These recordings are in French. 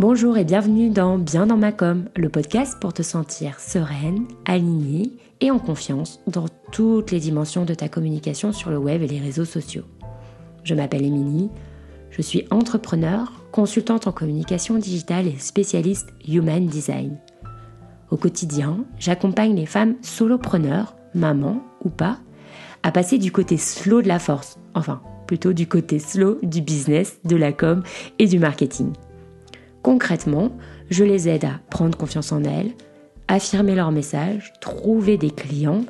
Bonjour et bienvenue dans Bien dans ma com, le podcast pour te sentir sereine, alignée et en confiance dans toutes les dimensions de ta communication sur le web et les réseaux sociaux. Je m'appelle Émilie, je suis entrepreneur, consultante en communication digitale et spécialiste Human Design. Au quotidien, j'accompagne les femmes solopreneurs, mamans ou pas, à passer du côté slow de la force, enfin plutôt du côté slow du business, de la com et du marketing. Concrètement, je les aide à prendre confiance en elles, affirmer leur message, trouver des clients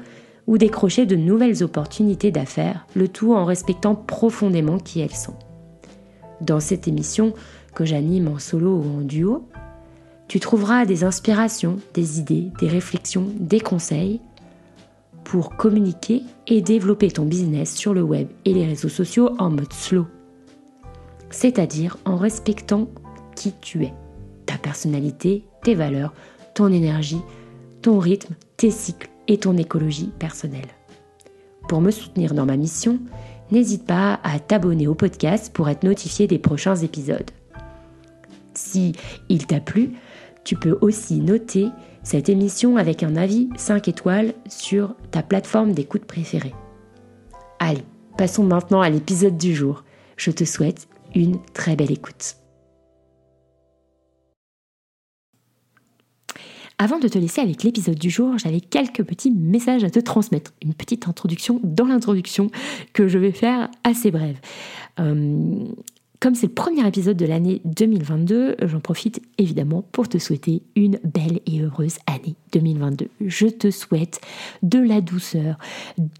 ou décrocher de nouvelles opportunités d'affaires, le tout en respectant profondément qui elles sont. Dans cette émission que j'anime en solo ou en duo, tu trouveras des inspirations, des idées, des réflexions, des conseils pour communiquer et développer ton business sur le web et les réseaux sociaux en mode slow, c'est-à-dire en respectant qui tu es, ta personnalité, tes valeurs, ton énergie, ton rythme, tes cycles et ton écologie personnelle. Pour me soutenir dans ma mission, n'hésite pas à t'abonner au podcast pour être notifié des prochains épisodes. Si il t'a plu, tu peux aussi noter cette émission avec un avis 5 étoiles sur ta plateforme d'écoute préférée. Allez, passons maintenant à l'épisode du jour. Je te souhaite une très belle écoute. Avant de te laisser avec l'épisode du jour, j'avais quelques petits messages à te transmettre. Une petite introduction dans l'introduction que je vais faire assez brève. Euh, comme c'est le premier épisode de l'année 2022, j'en profite évidemment pour te souhaiter une belle et heureuse année 2022. Je te souhaite de la douceur,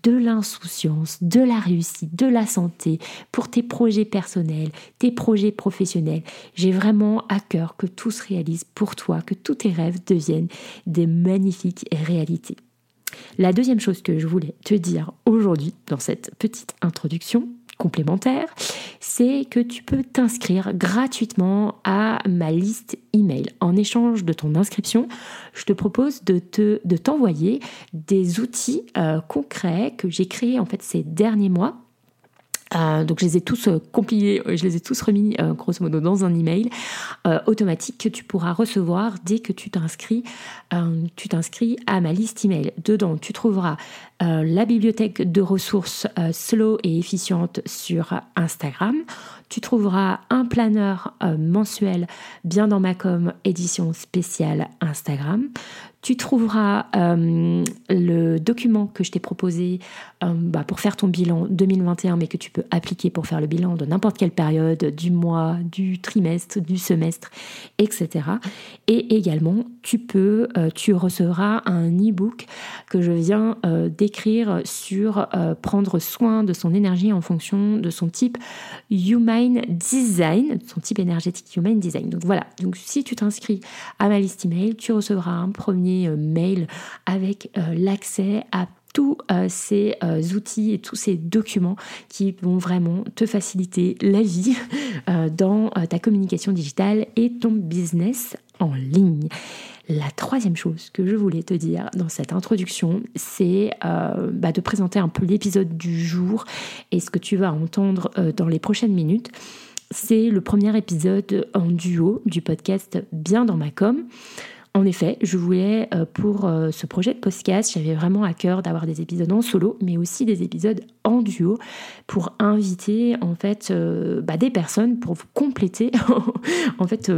de l'insouciance, de la réussite, de la santé pour tes projets personnels, tes projets professionnels. J'ai vraiment à cœur que tout se réalise pour toi, que tous tes rêves deviennent des magnifiques réalités. La deuxième chose que je voulais te dire aujourd'hui dans cette petite introduction, complémentaire, c'est que tu peux t'inscrire gratuitement à ma liste email. En échange de ton inscription, je te propose de te t'envoyer des outils euh, concrets que j'ai créés en fait ces derniers mois euh, donc je les ai tous euh, compilés, je les ai tous remis grosso modo dans un email automatique que tu pourras recevoir dès que tu t'inscris, tu t'inscris à ma liste email. Dedans, tu trouveras euh, la bibliothèque de ressources euh, slow et efficiente sur Instagram. Tu trouveras un planeur euh, mensuel bien dans ma com édition spéciale Instagram. Tu trouveras le document que je t'ai proposé bah, pour faire ton bilan 2021, mais que tu peux appliquer pour faire le bilan de n'importe quelle période, du mois, du trimestre, du semestre, etc. Et également, tu peux, tu recevras un e-book que je viens d'écrire écrire sur euh, prendre soin de son énergie en fonction de son type Human Design, son type énergétique Human Design. Donc voilà, donc si tu t'inscris à ma liste email, tu recevras un premier euh, mail avec euh, l'accès à tous ces outils et tous ces documents qui vont vraiment te faciliter la vie dans ta communication digitale et ton business en ligne. La troisième chose que je voulais te dire dans cette introduction, c'est euh, bah, de présenter un peu l'épisode du jour et ce que tu vas entendre euh, dans les prochaines minutes. C'est le premier épisode en duo du podcast Bien dans ma com. En effet, je voulais euh, pour euh, ce projet de podcast, j'avais vraiment à cœur d'avoir des épisodes en solo, mais aussi des épisodes en duo pour inviter en fait euh, bah, des personnes pour compléter, en fait,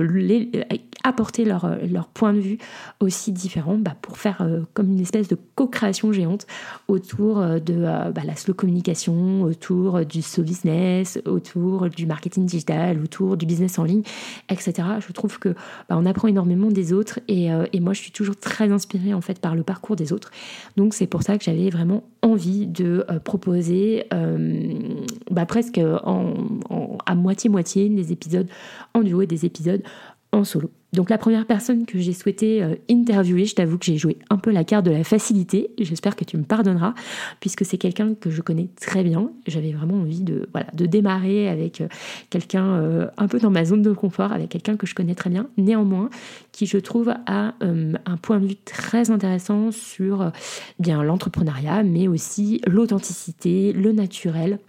apporter leur, leur point de vue aussi différent bah, pour faire comme une espèce de co-création géante autour de bah, la slow communication, autour du slow business, autour du marketing digital, autour du business en ligne, etc. Je trouve que on apprend énormément des autres et euh, et, moi, je suis toujours très inspirée en fait par le parcours des autres. Donc c'est pour ça que j'avais vraiment envie de euh, proposer euh, bah, presque à moitié-moitié des épisodes en duo et des épisodes solo. Donc la première personne que j'ai souhaité euh, interviewer, je t'avoue que j'ai joué un peu la carte de la facilité, j'espère que tu me pardonneras, puisque c'est quelqu'un que je connais très bien. J'avais vraiment envie de, de démarrer avec euh, quelqu'un euh, un peu dans ma zone de confort, avec quelqu'un que je connais très bien, néanmoins, qui je trouve a un point de vue très intéressant sur bien l'entrepreneuriat, mais aussi l'authenticité, le naturel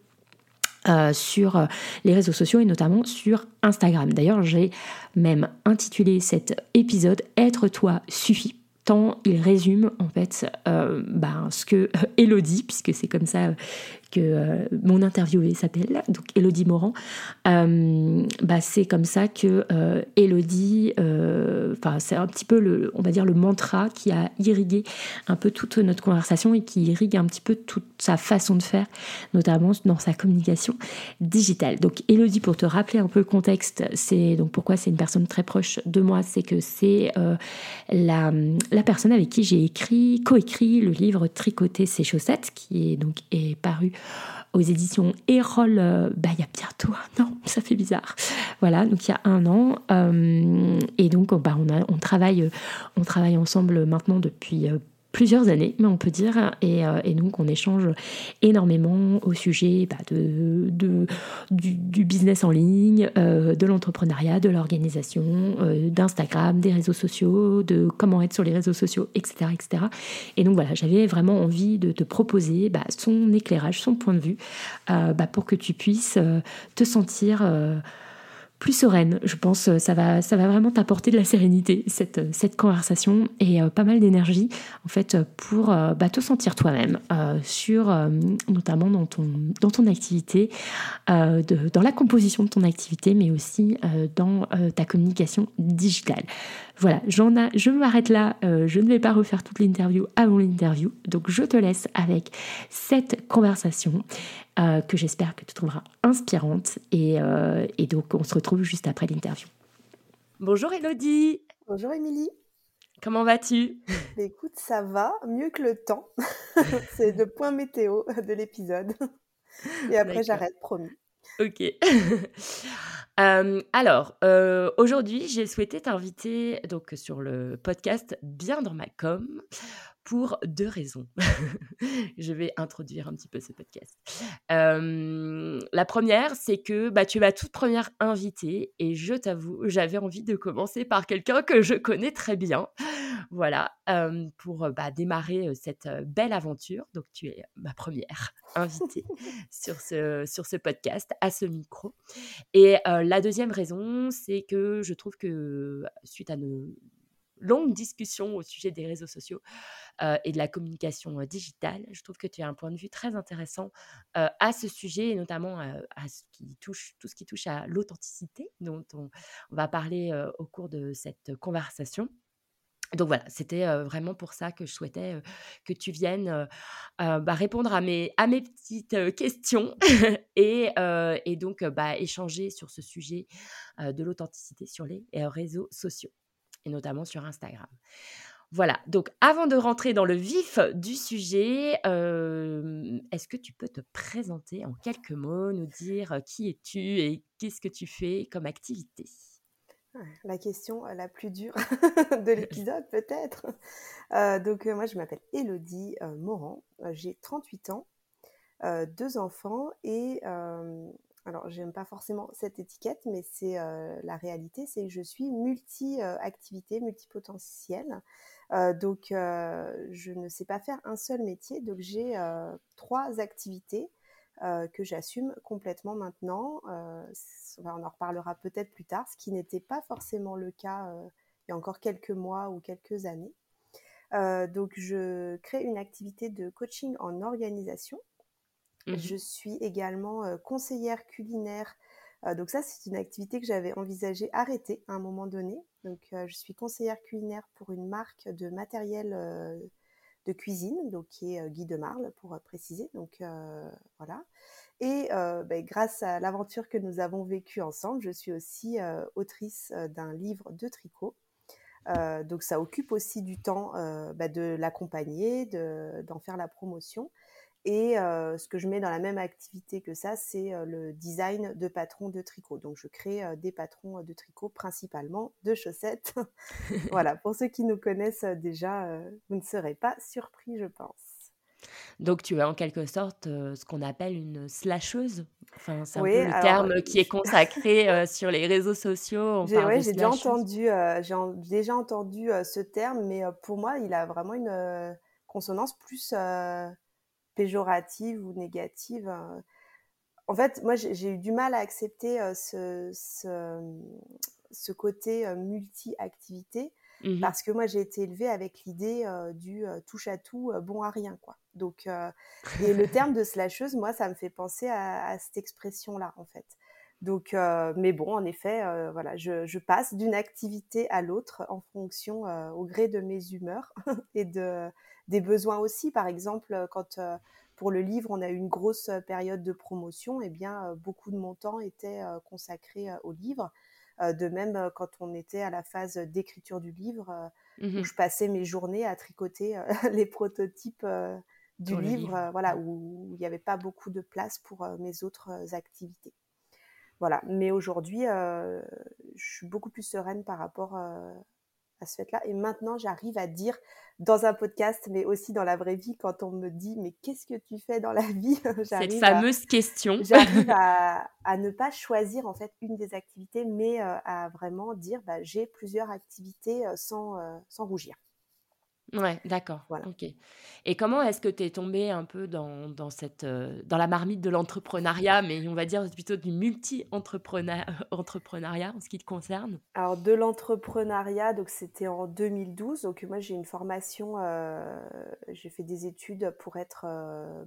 sur les réseaux sociaux et notamment sur Instagram. D'ailleurs, j'ai même intitulé cet épisode Être toi suffit tant il résume en fait ben, ce que Elodie, puisque c'est comme ça que euh, mon interviewé s'appelle, donc Elodie Morand. Euh, bah, c'est comme ça que euh, Elodie, enfin c'est un petit peu le, on va dire le mantra qui a irrigué un peu toute notre conversation et qui irrigue un petit peu toute sa façon de faire, notamment dans sa communication digitale. Donc Elodie, pour te rappeler un peu le contexte, c'est donc pourquoi c'est une personne très proche de moi, c'est que c'est la, la personne avec qui j'ai écrit, coécrit le livre Tricoter ses chaussettes, qui est donc est paru aux éditions Erol, euh, bah, il y a bientôt un an, ça fait bizarre. Voilà, donc il y a un an. Euh, et donc, bah, on, on, travaille, on travaille ensemble maintenant depuis euh, plusieurs années, mais on peut dire, et, euh, et, donc on échange énormément au sujet bah, de, du, business en ligne, euh, de l'entrepreneuriat, de l'organisation, euh, d'Instagram, des réseaux sociaux, de comment être sur les réseaux sociaux, etc. etc. Et donc voilà, j'avais vraiment envie de te proposer bah, son éclairage, son point de vue, bah, pour que tu puisses te sentir plus sereine. Je pense ça va, ça va vraiment t'apporter de la sérénité, cette, cette conversation, et euh, pas mal d'énergie, en fait, pour euh, bah, te sentir toi-même, euh, sur, notamment dans ton, dans ton activité, dans la composition de ton activité, mais aussi dans ta communication digitale. Voilà, j'en a, je m'arrête là. Euh, je ne vais pas refaire toute l'interview avant l'interview. Donc, je te laisse avec cette conversation euh, que j'espère que tu trouveras inspirante. Et, euh, et donc, on se retrouve juste après l'interview. Bonjour Elodie. Bonjour Émilie. Comment vas-tu? Écoute, ça va, mieux que le temps. C'est le point météo de l'épisode. Et après, j'arrête, promis. Ok. alors, aujourd'hui, j'ai souhaité t'inviter donc sur le podcast Bien dans ma com pour deux raisons. je vais introduire un petit peu ce podcast. La première, c'est que bah, tu es ma toute première invitée et je t'avoue, j'avais envie de commencer par quelqu'un que je connais très bien. Voilà, pour bah, démarrer cette belle aventure. Donc, tu es ma première invitée sur, ce, sur ce podcast, à ce micro. Et la deuxième raison, c'est que je trouve que suite à nos longues discussions au sujet des réseaux sociaux et de la communication digitale. Je trouve que tu as un point de vue très intéressant à ce sujet et notamment à ce qui touche, tout ce qui touche à l'authenticité dont on, va parler au cours de cette conversation. Donc voilà, c'était vraiment pour ça que je souhaitais que tu viennes bah, répondre à mes, à mes petites questions et, et, donc bah, échanger sur ce sujet de l'authenticité sur les réseaux sociaux et notamment sur Instagram. Voilà, donc avant de rentrer dans le vif du sujet, est-ce que tu peux te présenter en quelques mots, nous dire qui es-tu et qu'est-ce que tu fais comme activité? La question la plus dure de l'épisode peut-être. donc moi je m'appelle Elodie Morand, j'ai 38 ans, deux enfants et alors j'aime pas forcément cette étiquette, mais c'est la réalité, c'est que je suis multi-activité, multipotentielle. donc je ne sais pas faire un seul métier, donc j'ai trois activités que j'assume complètement maintenant. on en reparlera peut-être plus tard, ce qui n'était pas forcément le cas il y a encore quelques mois ou quelques années. donc je crée une activité de coaching en organisation Mmh je suis également conseillère culinaire. donc ça, c'est une activité que j'avais envisagé arrêter à un moment donné. Donc je suis conseillère culinaire pour une marque de matériel de cuisine, donc qui est Guy de Marle pour préciser. Donc voilà. Et ben, grâce à l'aventure que nous avons vécue ensemble, je suis aussi autrice d'un livre de tricot. donc ça occupe aussi du temps bah, de l'accompagner, d'en faire la promotion. Et ce que je mets dans la même activité que ça, c'est le design de patrons de tricot. Donc je crée des patrons de tricot principalement de chaussettes. voilà, pour ceux qui nous connaissent déjà, vous ne serez pas surpris, je pense. Donc tu es en quelque sorte ce qu'on appelle une slasheuse. Enfin, c'est un peu le terme qui est consacré sur les réseaux sociaux. J'ai déjà entendu, j'ai déjà entendu ce terme, mais pour moi, il a vraiment une consonance plus péjorative ou négative. Hein. en fait, moi, j'ai eu du mal à accepter ce, ce, côté multi-activité mmh parce que moi, j'ai été élevée avec l'idée du touche à tout, bon à rien, quoi. Donc, et le terme de slasheuse, moi, ça me fait penser à, cette expression-là, en fait. Donc, mais bon, en effet, voilà, je, je passe d'une activité à l'autre en fonction, au gré de mes humeurs et de, des besoins aussi. Par exemple, quand pour le livre, on a eu une grosse période de promotion, et eh bien, beaucoup de mon temps était consacré au livre. De même, quand on était à la phase d'écriture du livre, mmh où je passais mes journées à tricoter les prototypes du livre, voilà, où il n'y avait pas beaucoup de place pour mes autres activités. Voilà. Mais aujourd'hui, je suis beaucoup plus sereine par rapport à ce fait-là. Et maintenant, j'arrive à dire dans un podcast, mais aussi dans la vraie vie, quand on me dit mais qu'est-ce que tu fais dans la vie? Cette fameuse question. J'arrive à, ne pas choisir en fait une des activités, mais euh, à vraiment dire bah, j'ai plusieurs activités euh, sans, euh, sans rougir. Ouais, d'accord. Voilà. Ok. Et comment est-ce que tu es tombée un peu dans, dans cette, euh, dans la marmite de l'entrepreneuriat, mais on va dire plutôt du multi-entrepreneuriat en ce qui te concerne? Alors, de l'entrepreneuriat, donc c'était en 2012. Donc, moi, j'ai une formation, euh, j'ai fait des études pour être euh,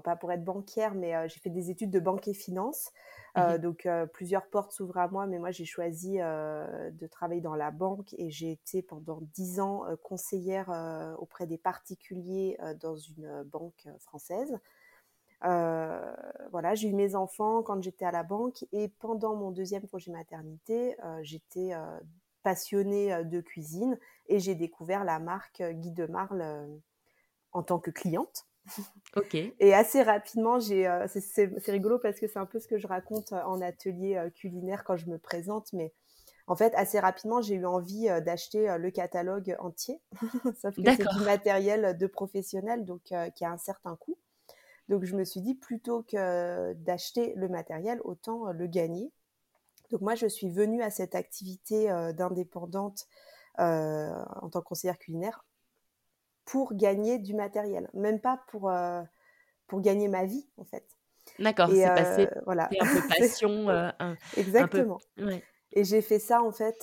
pas pour être banquière, mais euh, j'ai fait des études de banque et finance. Euh, mmh donc euh, plusieurs portes s'ouvrent à moi, mais moi j'ai choisi de travailler dans la banque et j'ai été pendant dix ans conseillère auprès des particuliers dans une banque française. voilà, j'ai eu mes enfants quand j'étais à la banque et pendant mon deuxième projet maternité, j'étais passionnée de cuisine et j'ai découvert la marque Guy de Marle en tant que cliente. Ok. Et assez rapidement, j'ai, euh, c'est, rigolo parce que c'est un peu ce que je raconte euh, en atelier euh, culinaire quand je me présente, mais en fait, assez rapidement, j'ai eu envie d'acheter le catalogue entier, sauf que c'est du matériel de professionnel, donc qui a un certain coût. Donc je me suis dit, plutôt que d'acheter le matériel, autant le gagner. Donc moi, je suis venue à cette activité d'indépendante en tant que conseillère culinaire pour gagner du matériel, même pas pour, euh, pour gagner ma vie en fait. D'accord, c'est passé euh, voilà. un peu passion. Euh, Exactement. Et j'ai fait ça en fait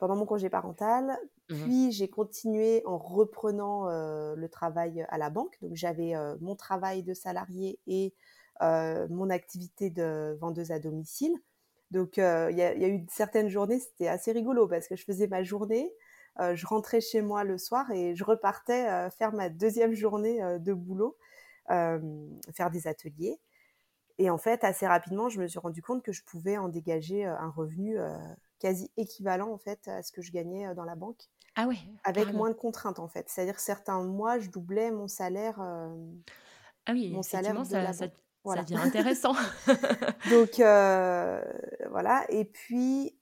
pendant mon congé parental. Mmh puis j'ai continué en reprenant le travail à la banque. Donc j'avais mon travail de salarié et mon activité de vendeuse à domicile. Donc il y, a eu certaines journées, c'était assez rigolo parce que je faisais ma journée, euh, je rentrais chez moi le soir et je repartais euh, faire ma deuxième journée euh, de boulot, faire des ateliers. Et en fait, assez rapidement, je me suis rendu compte que je pouvais en dégager un revenu quasi équivalent en fait à ce que je gagnais dans la banque. Ah ouais. Avec moins de contraintes en fait. C'est-à-dire certains mois, je doublais mon salaire. ah oui, mon salaire ça, ça, devient intéressant. Donc voilà. Et puis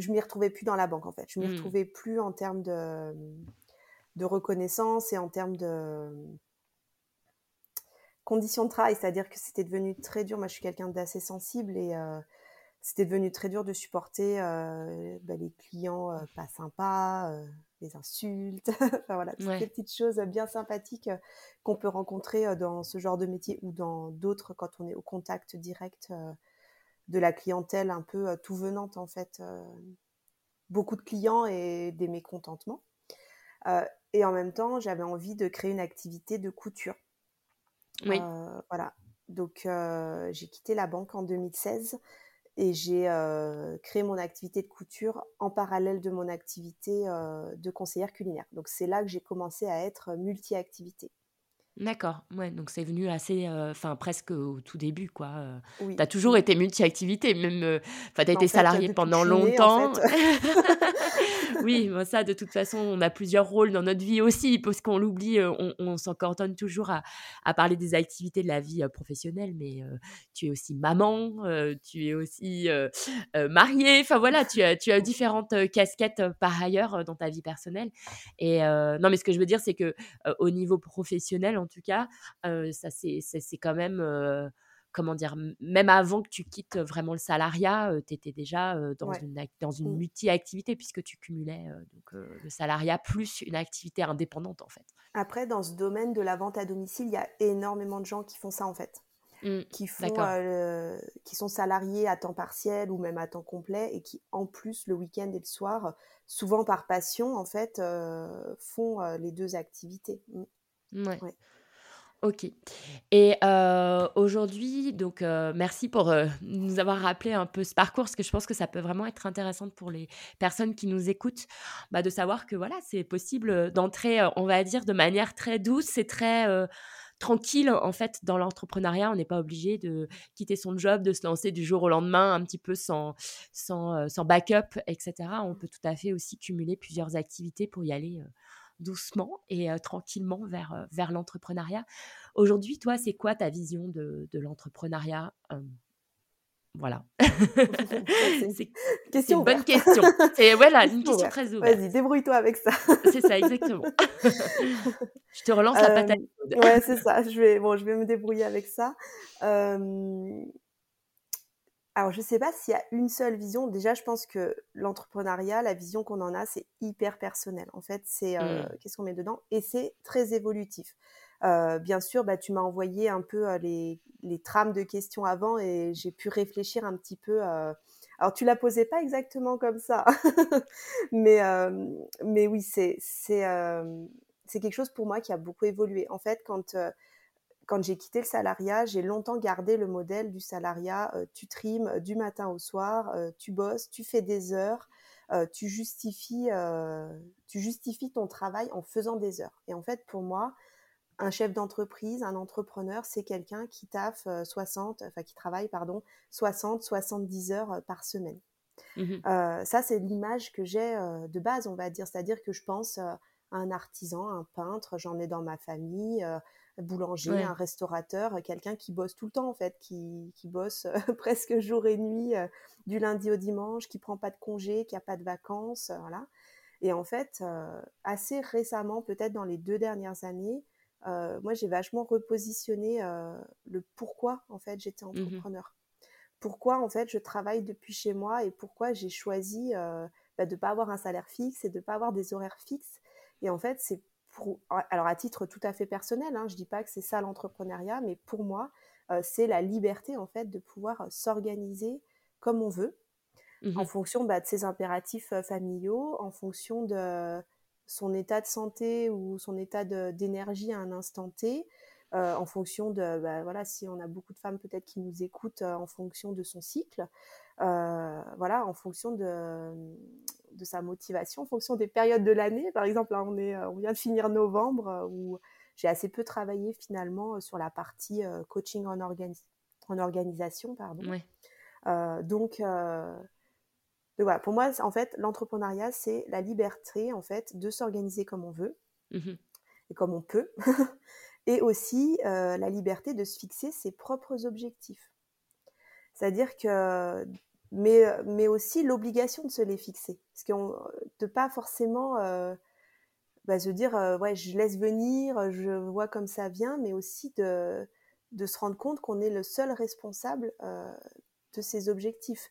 je m'y retrouvais plus dans la banque en fait. Je m'y mmh. retrouvais plus en termes de, de reconnaissance et en termes de conditions de travail. C'est-à-dire que c'était devenu très dur. Moi, je suis quelqu'un d'assez sensible et euh, c'était devenu très dur de supporter euh, bah, les clients euh, pas sympas, les insultes, enfin voilà, toutes ces petites choses bien sympathiques qu'on peut rencontrer dans ce genre de métier ou dans d'autres quand on est au contact direct de la clientèle un peu euh, tout venante en fait. Euh, beaucoup de clients et des mécontentements. Euh, et en même temps, j'avais envie de créer une activité de couture. Oui. voilà. Donc, j'ai quitté la banque en 2016 et j'ai créé mon activité de couture en parallèle de mon activité de conseillère culinaire. Donc, c'est là que j'ai commencé à être multi-activité. D'accord, ouais, donc c'est venu assez, euh, enfin presque au tout début, quoi. Euh. Tu as toujours été multi-activité, même, euh, enfin, tu as été salarié pendant longtemps. oui, ça, de toute façon, on a plusieurs rôles dans notre vie aussi, parce qu'on l'oublie, on, on s'en coordonne toujours à, parler des activités de la vie professionnelle, mais tu es aussi maman, tu es aussi mariée, enfin voilà, tu as, tu as différentes casquettes par ailleurs dans ta vie personnelle. Et non, mais ce que je veux dire, c'est que au niveau professionnel, en tout cas, ça c'est quand même comment dire, même avant que tu quittes vraiment le salariat, tu étais déjà dans, une, dans une mmh. multi-activité puisque tu cumulais donc, le salariat plus une activité indépendante en fait. Après, dans ce domaine de la vente à domicile, il y a énormément de gens qui font ça en fait. mmh, qui font, qui sont salariés à temps partiel ou même à temps complet et qui en plus le week-end et le soir, souvent par passion en fait, font les deux activités. Mmh. Ouais. Ok. Et aujourd'hui, donc merci pour nous avoir rappelé un peu ce parcours, parce que je pense que ça peut vraiment être intéressant pour les personnes qui nous écoutent, bah, de savoir que voilà, c'est possible d'entrer, on va dire, de manière très douce et très tranquille en fait dans l'entrepreneuriat. On n'est pas obligé de quitter son job, de se lancer du jour au lendemain, un petit peu sans, sans, sans backup, etc. On peut tout à fait aussi cumuler plusieurs activités pour y aller doucement et tranquillement vers, vers l'entrepreneuriat. Aujourd'hui, toi, c'est quoi ta vision de, de l'entrepreneuriat voilà. c'est question une bonne question. C'est voilà, une question très ouverte. Vas-y, débrouille-toi avec ça. c'est ça, exactement. je te relance la patate. ouais, c'est ça. Je vais, bon, je vais me débrouiller avec ça. Euh, alors, je ne sais pas s'il y a une seule vision. Déjà, je pense que l'entrepreneuriat, la vision qu'on en a, c'est hyper personnel. En fait, c'est euh, mmh. qu'est-ce qu'on met dedans? Et c'est très évolutif. Euh, bien sûr, bah, tu m'as envoyé un peu euh, les, les, trames de questions avant et j'ai pu réfléchir un petit peu. Alors, tu la posais pas exactement comme ça, mais, mais oui, c'est quelque chose pour moi qui a beaucoup évolué. En fait, quand quand j'ai quitté le salariat, j'ai longtemps gardé le modèle du salariat. Euh, tu trimes euh, du matin au soir, euh, tu bosses, tu fais des heures, tu, justifies, tu justifies ton travail en faisant des heures. Et en fait, pour moi, un chef d'entreprise, un entrepreneur, c'est quelqu'un qui taffe 60, enfin qui travaille, pardon, 60, 70 heures par semaine. Mmh ça, c'est l'image que j'ai de base, on va dire. C'est-à-dire que je pense à un artisan, un peintre, j'en ai dans ma famille boulanger, un restaurateur, quelqu'un qui bosse tout le temps en fait, qui, qui bosse euh, presque jour et nuit euh, du lundi au dimanche, qui prend pas de congé, qui a pas de vacances, euh, voilà. Et en fait, assez récemment, peut-être dans les deux dernières années, moi j'ai vachement repositionné le pourquoi en fait j'étais mmh entrepreneur. Pourquoi en fait je travaille depuis chez moi et pourquoi j'ai choisi bah, de ne pas avoir un salaire fixe et de ne pas avoir des horaires fixes. Et en fait, c'est alors à titre tout à fait personnel, hein, je dis pas que c'est ça l'entrepreneuriat, mais pour moi, euh, c'est la liberté en fait de pouvoir euh, s'organiser comme on veut, en mmh fonction bah, de ses impératifs euh, familiaux, en fonction de son état de santé ou son état d'énergie à un instant T, en fonction de, bah, voilà, si on a beaucoup de femmes peut-être qui nous écoutent, en fonction de son cycle, voilà, en fonction de, de sa motivation en fonction des périodes de l'année. Par exemple, on, est, euh, on vient de finir novembre euh, où j'ai assez peu travaillé finalement euh, sur la partie coaching en, en organisation. Pardon. donc, voilà, pour moi, en fait, l'entrepreneuriat, c'est la liberté en fait de s'organiser comme on veut mmh et comme on peut, et aussi la liberté de se fixer ses propres objectifs. C'est-à-dire que mais, euh, mais aussi l'obligation de se les fixer. Parce qu'on de pas forcément euh, bah, se dire euh, ouais je laisse venir, je vois comme ça vient, mais aussi de, de se rendre compte qu'on est le seul responsable de ses objectifs.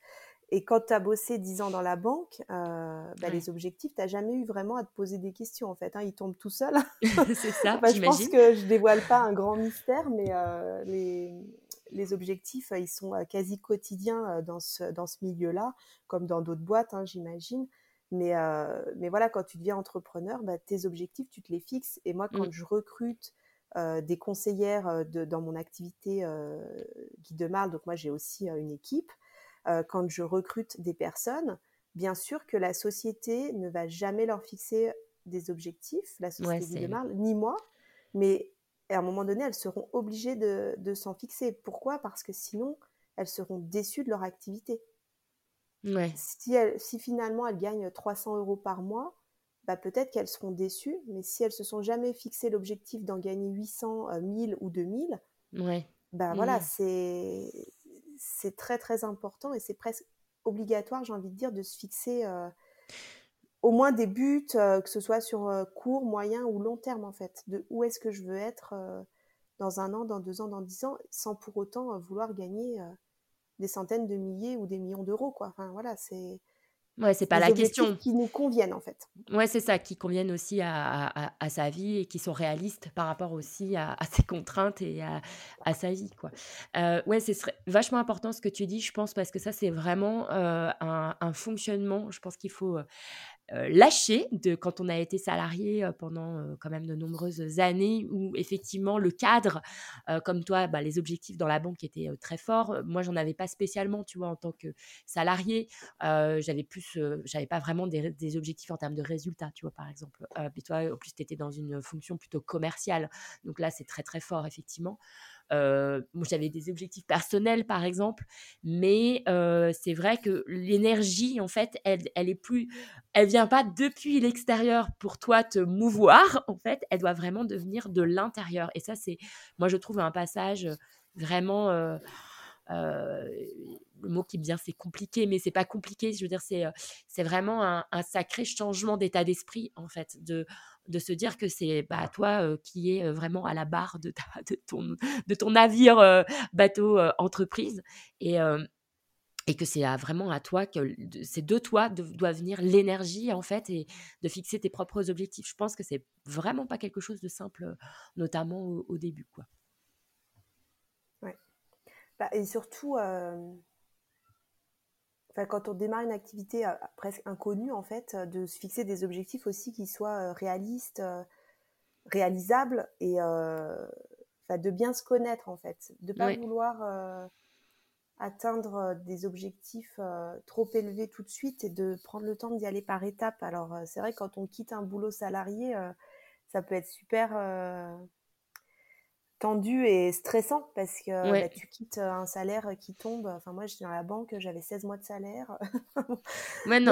Et quand tu as bossé 10 ans dans la banque, bah, les objectifs, tu n'as jamais eu vraiment à te poser des questions en fait. Hein, ils tombent tout seuls. c'est ça, Je pense que je dévoile pas un grand mystère, mais les, les objectifs, ils sont euh, quasi quotidiens euh, dans ce, dans ce milieu-là, comme dans d'autres boîtes, hein, j'imagine. Mais, euh, mais voilà, quand tu deviens entrepreneur, bah, tes objectifs, tu te les fixes. Et moi, quand mmh. je recrute des conseillères de, dans mon activité guide de Marle, donc moi j'ai aussi une équipe, quand je recrute des personnes, bien sûr que la société ne va jamais leur fixer des objectifs, la société guide de Marle, ni moi, mais et à un moment donné, elles seront obligées de, s'en fixer. Pourquoi? Parce que sinon, elles seront déçues de leur activité. Si, si finalement elles gagnent 300 euros par mois, bah peut-être qu'elles seront déçues, mais si elles se sont jamais fixé l'objectif d'en gagner 800, 1000 euh, ou 2000, ouais. bah voilà, mmh. c'est c'est très très important et c'est presque obligatoire, j'ai envie de dire, de se fixer euh, au moins des buts, euh, que ce soit sur euh, court, moyen ou long terme en fait, de où est-ce que je veux être euh, dans un an, dans deux ans, dans dix ans, sans pour autant vouloir gagner des centaines de milliers ou des millions d'euros quoi. Enfin voilà, c'est Ouais, c'est pas la question. Qui nous conviennent en fait. Ouais, c'est ça, qui conviennent aussi à, à, sa vie et qui sont réalistes par rapport aussi à, ses contraintes et à, sa vie, quoi. Euh, ouais, c'est vachement important ce que tu dis, je pense, parce que ça, c'est vraiment euh, un, un, fonctionnement. Je pense qu'il faut lâché de quand on a été salarié euh, pendant euh, quand même de nombreuses années où effectivement le cadre, comme toi, bah, les objectifs dans la banque étaient très forts. Moi, j'en avais pas spécialement, tu vois, en tant que salarié. j'avais plus, j'avais pas vraiment des, objectifs en termes de résultats, tu vois, par exemple. puis toi, en plus, tu étais dans une fonction plutôt commerciale. Donc là, c'est très, très fort, effectivement. Euh, moi, j'avais des objectifs personnels, par exemple, mais euh, c'est vrai que l'énergie, en fait, elle, elle est plus, elle vient pas depuis l'extérieur pour toi te mouvoir. En fait, elle doit vraiment devenir de l'intérieur. Et ça, c'est, moi, je trouve un passage vraiment. Euh, le mot qui me vient, c'est compliqué, mais c'est pas compliqué. Je veux dire, c'est, c'est vraiment un, un sacré changement d'état d'esprit, en fait, de, de se dire que c'est bah, toi qui es vraiment à la barre de, de, ton, de ton navire bateau entreprise et, et que c'est vraiment à toi que c'est de toi doit venir l'énergie en fait et de fixer tes propres objectifs. Je pense que c'est vraiment pas quelque chose de simple, notamment au, début quoi. Ouais. Bah, et surtout quand on démarre une activité euh, presque inconnue, en fait, euh, de se fixer des objectifs aussi qui soient euh, réalistes, réalisables et de bien se connaître, en fait. De ne pas vouloir atteindre des objectifs trop élevés tout de suite et de prendre le temps d'y aller par étapes. Alors, c'est vrai, quand on quitte un boulot salarié, ça peut être super tendu et stressant parce que bah, tu quittes euh, un salaire qui tombe. Enfin, moi, j'étais dans la banque, j'avais 16 mois de salaire.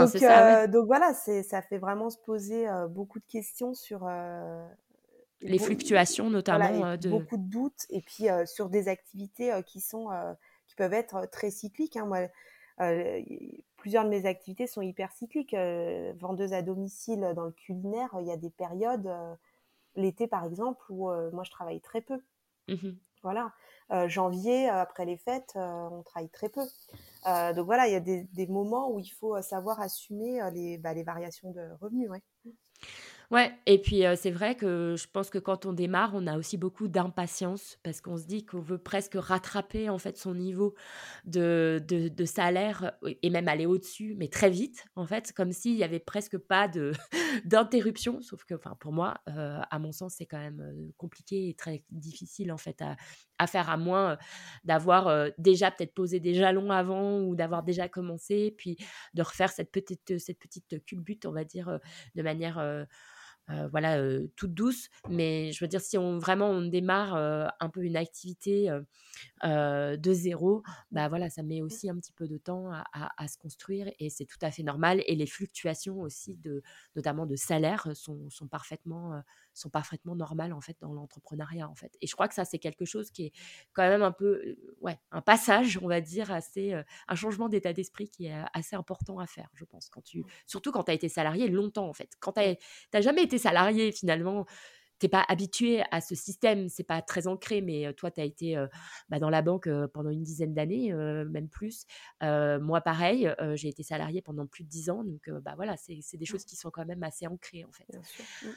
Ça. Euh, donc voilà, ça fait vraiment se poser euh, beaucoup de questions sur les fluctuations, notamment. de... Beaucoup de doutes et puis sur des activités qui sont qui peuvent être très cycliques. Hein. Moi, plusieurs de mes activités sont hyper cycliques. vendeuse à domicile dans le culinaire, il y a des périodes l'été par exemple où moi je travaille très peu Mmh voilà. janvier, après les fêtes, on travaille très peu. donc voilà, il y a des, moments où il faut savoir assumer les, bah, les variations de revenus. Ouais, et puis c'est vrai que je pense que quand on démarre, on a aussi beaucoup d'impatience parce qu'on se dit qu'on veut presque rattraper en fait son niveau de, de, salaire et même aller au-dessus, mais très vite en fait, comme s'il n'y avait presque pas de d'interruption. Sauf que, enfin, pour moi, à mon sens, c'est quand même compliqué et très difficile en fait à, à faire, à moins d'avoir déjà peut-être posé des jalons avant ou d'avoir déjà commencé, puis de refaire cette petite cette petite culbute, on va dire, de manière euh, voilà, euh, toute douce. Mais je veux dire, si on vraiment on démarre euh, un peu une activité de zéro, bah voilà, ça met aussi un petit peu de temps à, se construire et c'est tout à fait normal. Et les fluctuations aussi, de, notamment de salaire, sont, sont parfaitement sont parfaitement normales en fait dans l'entrepreneuriat en fait. Et je crois que ça c'est quelque chose qui est quand même un peu ouais un passage on va dire assez un changement d'état d'esprit qui est assez important à faire je pense quand tu surtout quand tu as été salarié longtemps en fait. Quand tu n'as jamais été salarié finalement t'es pas habitué à ce système, c'est pas très ancré, mais toi, tu as été bah, dans la banque pendant une dizaine d'années, même plus. moi, pareil, j'ai été salarié pendant plus de dix ans, donc bah voilà, c'est des choses qui sont quand même assez ancrées en fait. Mmh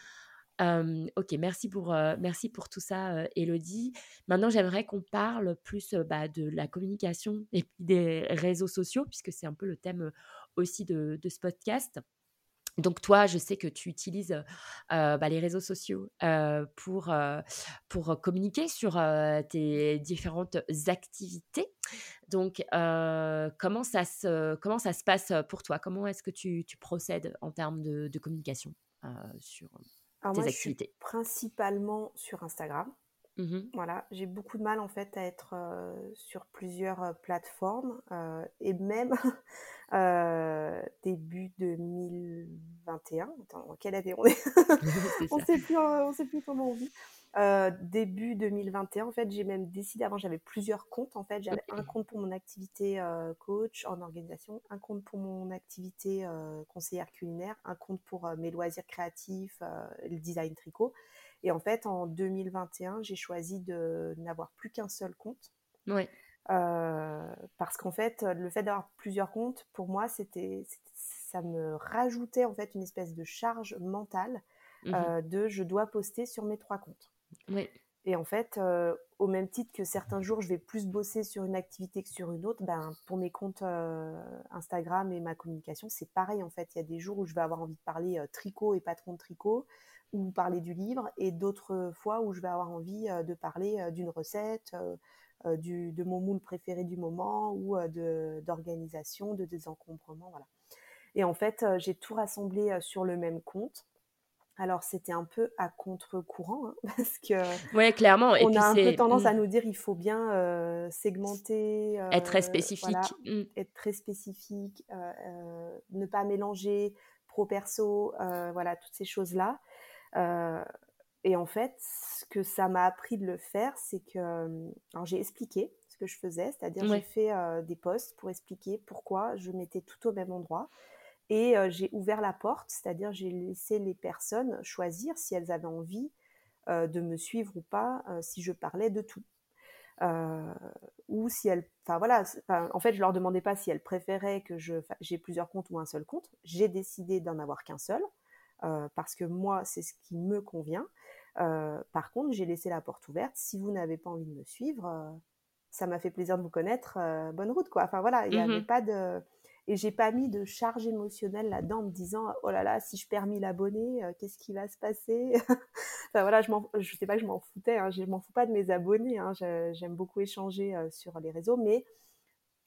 ok, merci pour, merci pour tout ça, Elodie. Maintenant, j'aimerais qu'on parle plus bah, de la communication et des réseaux sociaux, puisque c'est un peu le thème aussi de, ce podcast. Donc toi, je sais que tu utilises bah, les réseaux sociaux pour, pour communiquer sur tes différentes activités. Donc, comment, ça se, comment ça se passe pour toi? Comment est-ce que tu, tu, procèdes en termes de, de communication sur alors moi, Je suis principalement sur Instagram. Mmh voilà, j'ai beaucoup de mal en fait à être euh, sur plusieurs euh, plateformes euh, et même début 2021. Attends, quelle année on est? On ne sait plus, on sait plus comment on vit. Début 2021, en fait, j'ai même décidé, avant j'avais plusieurs comptes, en fait, j'avais un compte pour mon activité coach en organisation, un compte pour mon activité conseillère culinaire, un compte pour mes loisirs créatifs, le design tricot. Et en fait, en 2021, j'ai choisi de n'avoir plus qu'un seul compte. parce qu'en fait, le fait d'avoir plusieurs comptes, pour moi, c'était ça me rajoutait en fait une espèce de charge mentale Mmh de je dois poster sur mes trois comptes. Oui. Et en fait, au même titre que certains jours, je vais plus bosser sur une activité que sur une autre, ben, pour mes comptes Instagram et ma communication, c'est pareil en fait. Il y a des jours où je vais avoir envie de parler tricot et patron de tricot, ou parler du livre, et d'autres fois où je vais avoir envie de parler d'une recette, du, de mon moule préféré du moment, ou d'organisation, de, désencombrement, voilà. Et en fait, j'ai tout rassemblé sur le même compte. Alors c'était un peu à contre-courant hein, parce que ouais clairement on a un peu tendance à mmh. nous dire il faut bien segmenter, être très spécifique, mmh. être très spécifique, ne pas mélanger pro perso, voilà toutes ces choses là. Et en fait, ce que ça m'a appris de le faire, c'est que j'ai expliqué ce que je faisais, c'est-à-dire j'ai fait des posts pour expliquer pourquoi je mettais tout au même endroit et j'ai ouvert la porte, c'est-à-dire j'ai laissé les personnes choisir si elles avaient envie de me suivre ou pas, si je parlais de tout. ou si elles, enfin voilà, en fait je leur demandais pas si elles préféraient que j'ai plusieurs comptes ou un seul compte. J'ai décidé d'en avoir qu'un seul parce que moi c'est ce qui me convient. par contre j'ai laissé la porte ouverte. Si vous n'avez pas envie de me suivre, ça m'a fait plaisir de vous connaître. bonne route quoi. Enfin voilà, il n'y avait mmh pas de et j'ai pas mis de charge émotionnelle là-dedans en me disant oh là là si je perds 1000 abonnés euh, qu'est-ce qui va se passer? Enfin voilà je m'en je sais pas que je m'en foutais hein, je m'en fous pas de mes abonnés hein, j'aime beaucoup échanger euh, sur les réseaux mais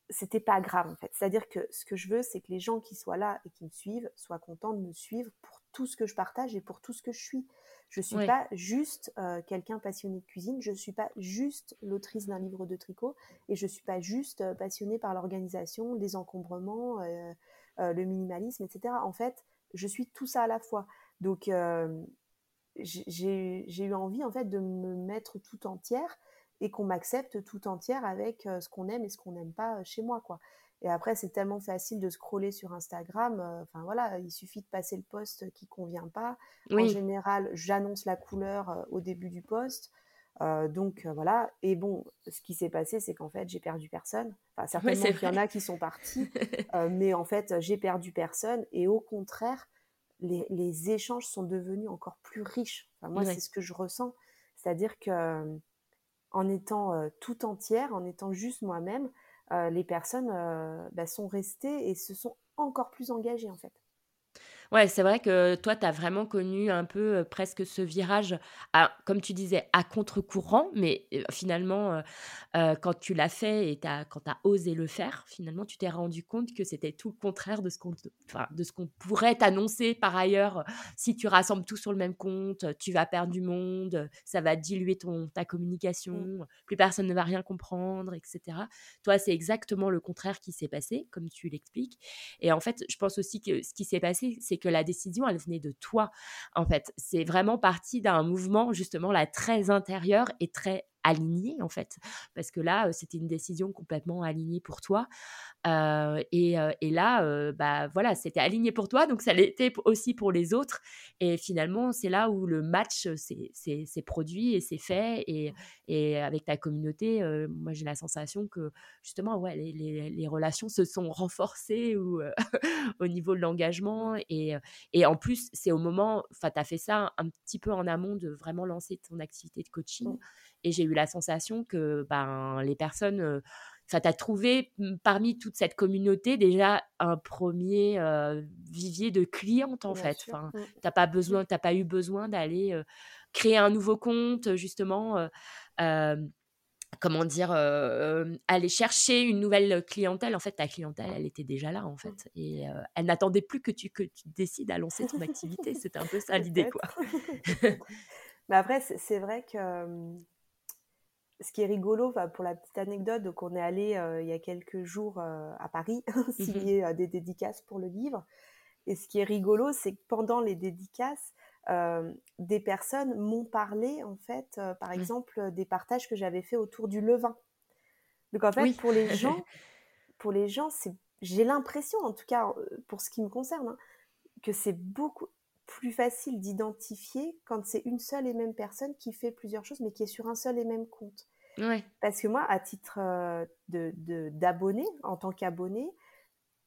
c'était pas grave en fait c'est à dire que ce que je veux c'est que les gens qui soient là et qui me suivent soient contents de me suivre pour tout ce que je partage et pour tout ce que je suis je ne suis pas juste euh, quelqu'un passionné de cuisine, je ne suis pas juste l'autrice d'un livre de tricot et je ne suis pas juste euh, passionnée par l'organisation, les encombrements, euh, le minimalisme, etc. En fait, je suis tout ça à la fois. Donc, j'ai eu envie en fait de me mettre tout entière et qu'on m'accepte tout entière avec ce qu'on aime et ce qu'on n'aime pas chez moi, quoi. Et après, c'est tellement facile de scroller sur Instagram. Euh, enfin voilà, il suffit de passer le post qui convient pas. En général, j'annonce la couleur euh, au début du post. Euh, donc voilà. Et bon, ce qui s'est passé, c'est qu'en fait, j'ai perdu personne. Enfin, certainement qu'il y en a qui sont partis, mais en fait, j'ai perdu personne. Et au contraire, les, les, échanges sont devenus encore plus riches. Enfin, moi, c'est ce que je ressens. C'est-à-dire que en étant tout entière, en étant juste moi-même, les personnes euh, bah, sont restées et se sont encore plus engagées en fait. Ouais, c'est vrai que toi, tu as vraiment connu un peu presque ce virage, à, comme tu disais, à contre-courant, mais finalement, quand tu l'as fait et as, quand tu as osé le faire, finalement, tu t'es rendu compte que c'était tout le contraire de ce qu'on pourrait t'annoncer par ailleurs. Si tu rassembles tout sur le même compte, tu vas perdre du monde, ça va diluer ton, ta mmh. communication, plus personne ne va rien comprendre, etc. Toi, c'est exactement le contraire qui s'est passé, comme tu l'expliques. Et en fait, je pense aussi que ce qui s'est passé, c'est que la décision, elle venait de toi. En fait, c'est vraiment parti d'un mouvement justement là très intérieur et très aligné en fait. Parce que là c'était une décision complètement alignée pour toi. Et, et, là bah voilà c'était aligné pour toi donc ça l'était aussi pour les autres. Et finalement c'est là où le match s'est produit et c'est fait. Et, et, avec ta communauté moi j'ai la sensation que justement ouais les, les, relations se sont renforcées au niveau de l'engagement. Et, et en plus c'est au moment enfin tu as fait ça un petit peu en amont de vraiment lancer ton activité de coaching. Et j'ai eu la sensation que ben, les personnes, ça t'a trouvé parmi toute cette communauté déjà un premier vivier de clientes en fait. Enfin, mmh. t'as pas mmh. besoin, t'as pas eu besoin d'aller créer un nouveau compte justement. comment dire, aller chercher une nouvelle clientèle. En fait, ta clientèle, elle était déjà là, en mmh. fait. Et elle n'attendait plus que tu, que tu décides à lancer ton activité. C'était un peu ça l'idée, quoi. Mais après, c'est vrai que ce qui est rigolo, pour la petite anecdote, donc on est allé euh, il y a quelques jours euh, à Paris mmh signer euh, des dédicaces pour le livre. Et ce qui est rigolo, c'est que pendant les dédicaces, des personnes m'ont parlé, en fait, par mmh. exemple, des partages que j'avais fait autour du levain. Donc en fait, pour les gens, pour les gens, j'ai l'impression, en tout cas pour ce qui me concerne, hein, que c'est beaucoup plus facile d'identifier quand c'est une seule et même personne qui fait plusieurs choses, mais qui est sur un seul et même compte. Parce que moi, à titre euh, de d'abonné, en tant qu'abonné,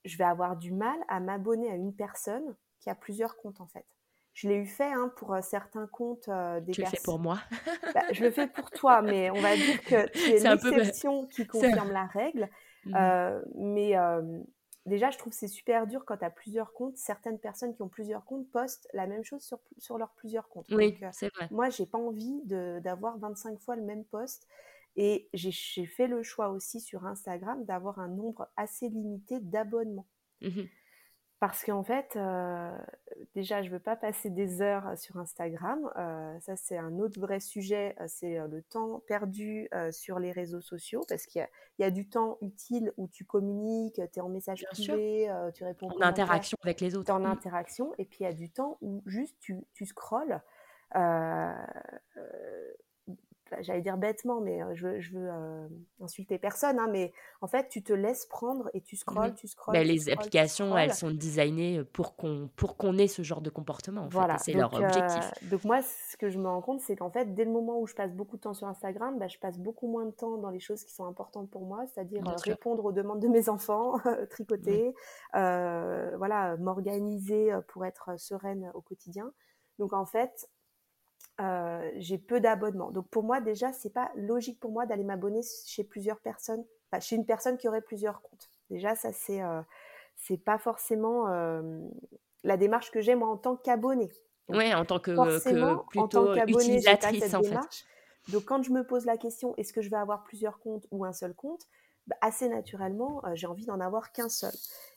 je vais avoir du mal à m'abonner à une personne qui a plusieurs comptes en fait. Je l'ai eu fait hein, pour certains comptes des Tu le fais pour moi bah, Je le fais pour toi, mais on va dire que c'est l'exception qui confirme la règle. Mmh mais déjà, je trouve que c'est super dur quand tu as plusieurs comptes. Certaines personnes qui ont plusieurs comptes postent la même chose sur, sur leurs plusieurs comptes. Oui, c'est vrai. Moi, j'ai pas envie d'avoir 25 fois le même post. Et j'ai fait le choix aussi sur Instagram d'avoir un nombre assez limité d'abonnements. Mmh parce qu'en fait, euh, déjà, je ne veux pas passer des heures sur Instagram. Euh, ça, c'est un autre vrai sujet. Euh, c'est le temps perdu sur les réseaux sociaux. Parce qu'il y, a du temps utile où tu communiques, tu es en message privé, tu réponds. En interaction avec les autres. En mmh. interaction. Et puis, il y a du temps où juste tu, tu scrolles j'allais dire bêtement, mais je veux, je veux insulter personne, hein, mais en fait, tu te laisses prendre et tu scrolles, tu scrolles. Ben, les applications, elles sont designées pour qu'on pour qu'on ait ce genre de comportement. En voilà, c'est leur objectif. donc moi, ce que je me rends compte, c'est qu'en fait, dès le moment où je passe beaucoup de temps sur Instagram, bah, je passe beaucoup moins de temps dans les choses qui sont importantes pour moi, c'est-à-dire répondre aux demandes de mes enfants, tricoter, voilà, m'organiser pour être sereine au quotidien. Donc en fait, euh, j'ai peu d'abonnements. Donc pour moi déjà, c'est pas logique pour moi d'aller m'abonner chez plusieurs personnes, chez une personne qui aurait plusieurs comptes. Déjà ça c'est euh, c'est pas forcément euh, la démarche que j'ai moi en tant qu'abonné. Oui, en tant que, que plutôt utilisatrice en fait. Donc quand je me pose la question, est-ce que je vais avoir plusieurs comptes ou un seul compte? Bah, Assez naturellement, j'ai envie d'en avoir qu'un seul.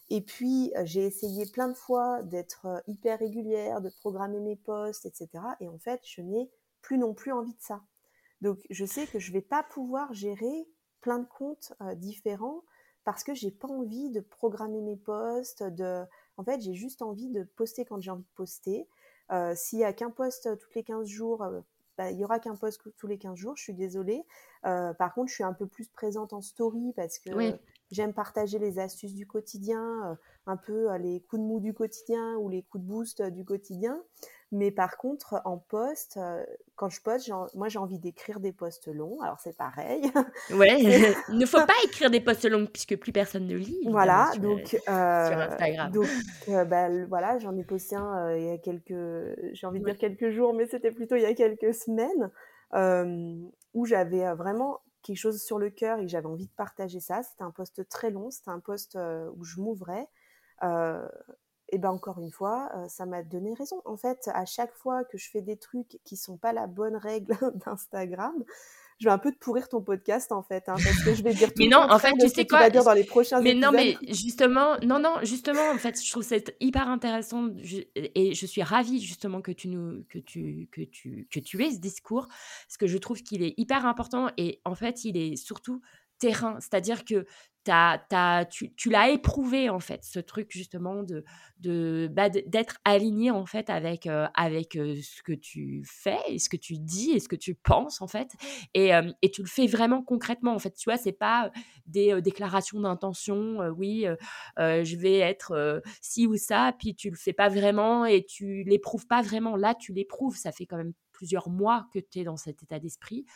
Et puis, euh, j'ai essayé plein de fois d'être euh, hyper régulière, de programmer mes posts, etc. Et en fait, je n'ai plus non plus envie de ça. Donc, je sais que je ne vais pas pouvoir gérer plein de comptes euh, différents parce que j'ai pas envie de programmer mes posts. De... En fait, j'ai juste envie de poster quand j'ai envie de poster. S'il n'y a qu'un post tous les 15 jours, bah, il n'y aura qu'un post tous les 15 jours, je suis désolée. par contre, je suis un peu plus présente en story parce que J'aime partager les astuces du quotidien, euh, un peu euh, les coups de mou du quotidien ou les coups de boost euh, du quotidien. Mais par contre, en poste, quand je poste, moi j'ai envie d'écrire des posts longs. Alors c'est pareil. Ouais, il ne faut pas écrire des posts longs puisque plus personne ne lit. Voilà, donc sur Instagram. Donc bah, voilà, j'en ai posté un il y a quelques, j'ai envie de dire quelques jours, mais c'était plutôt il y a quelques semaines où j'avais vraiment quelque chose sur le cœur et j'avais envie de partager ça. C'était un poste très long, c'était un poste euh, où je m'ouvrais. Euh, et ben encore une fois, euh, ça m'a donné raison. En fait, à chaque fois que je fais des trucs qui sont pas la bonne règle d'Instagram, je vais un peu te pourrir ton podcast en fait, hein, parce que je vais dire tout mais non, en fait, tu sais quoi dire dans les prochains Mais non, mais justement, non, non, justement, en fait, je trouve c'est hyper intéressant et je suis ravie justement que tu nous, que tu, que tu, que tu aies ce discours, parce que je trouve qu'il est hyper important et en fait, il est surtout terrain, c'est-à-dire que tu, l'as éprouvé en fait ce truc justement de bah, d'être aligné en fait avec euh, avec euh, ce que tu fais et ce que tu dis et ce que tu penses en fait. Et, euh, et tu le fais vraiment concrètement en fait. Tu vois c'est pas des déclarations d'intention oui je vais être ci ou ça puis tu le fais pas vraiment et tu l'éprouves pas vraiment. Là tu l'éprouves ça fait quand même plusieurs mois que tu es dans cet état d'esprit,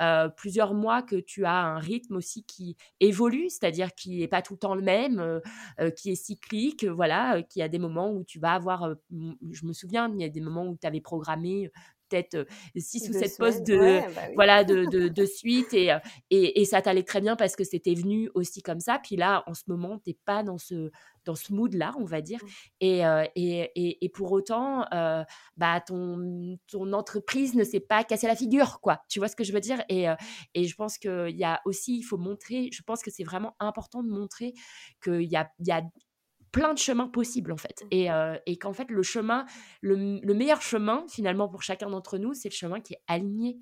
euh, plusieurs mois que tu as un rythme aussi qui évolue, c'est-à-dire qui n'est pas tout le temps le même, euh, qui est cyclique, voilà, qui a des moments où tu vas avoir, je me souviens, il y a des moments où tu avais programmé peut-être six ou sept postes de bah voilà de, de, suite et, et, et ça t'allait très bien parce que c'était venu aussi comme ça. Puis là en ce moment t'es pas dans ce dans ce mood là on va dire. Mmh. et, et, et, pour autant bah ton ton entreprise ne s'est pas cassé la figure quoi. Tu vois ce que je veux dire? Et, et je pense qu'il y a aussi il faut montrer je pense que c'est vraiment important de montrer qu'il y a, y a plein de chemins possibles en fait. Et, euh, et qu'en fait, le chemin, le, meilleur chemin finalement pour chacun d'entre nous, c'est le chemin qui est aligné.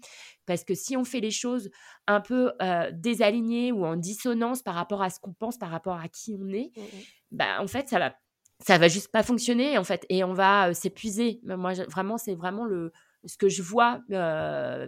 Parce que si on fait les choses un peu euh, désalignées ou en dissonance par rapport à ce qu'on pense, par rapport à qui on est, mmh, mmh. bah en fait, ça va ça va juste pas fonctionner en fait et on va euh, s'épuiser. Moi, vraiment, c'est vraiment le, ce que je vois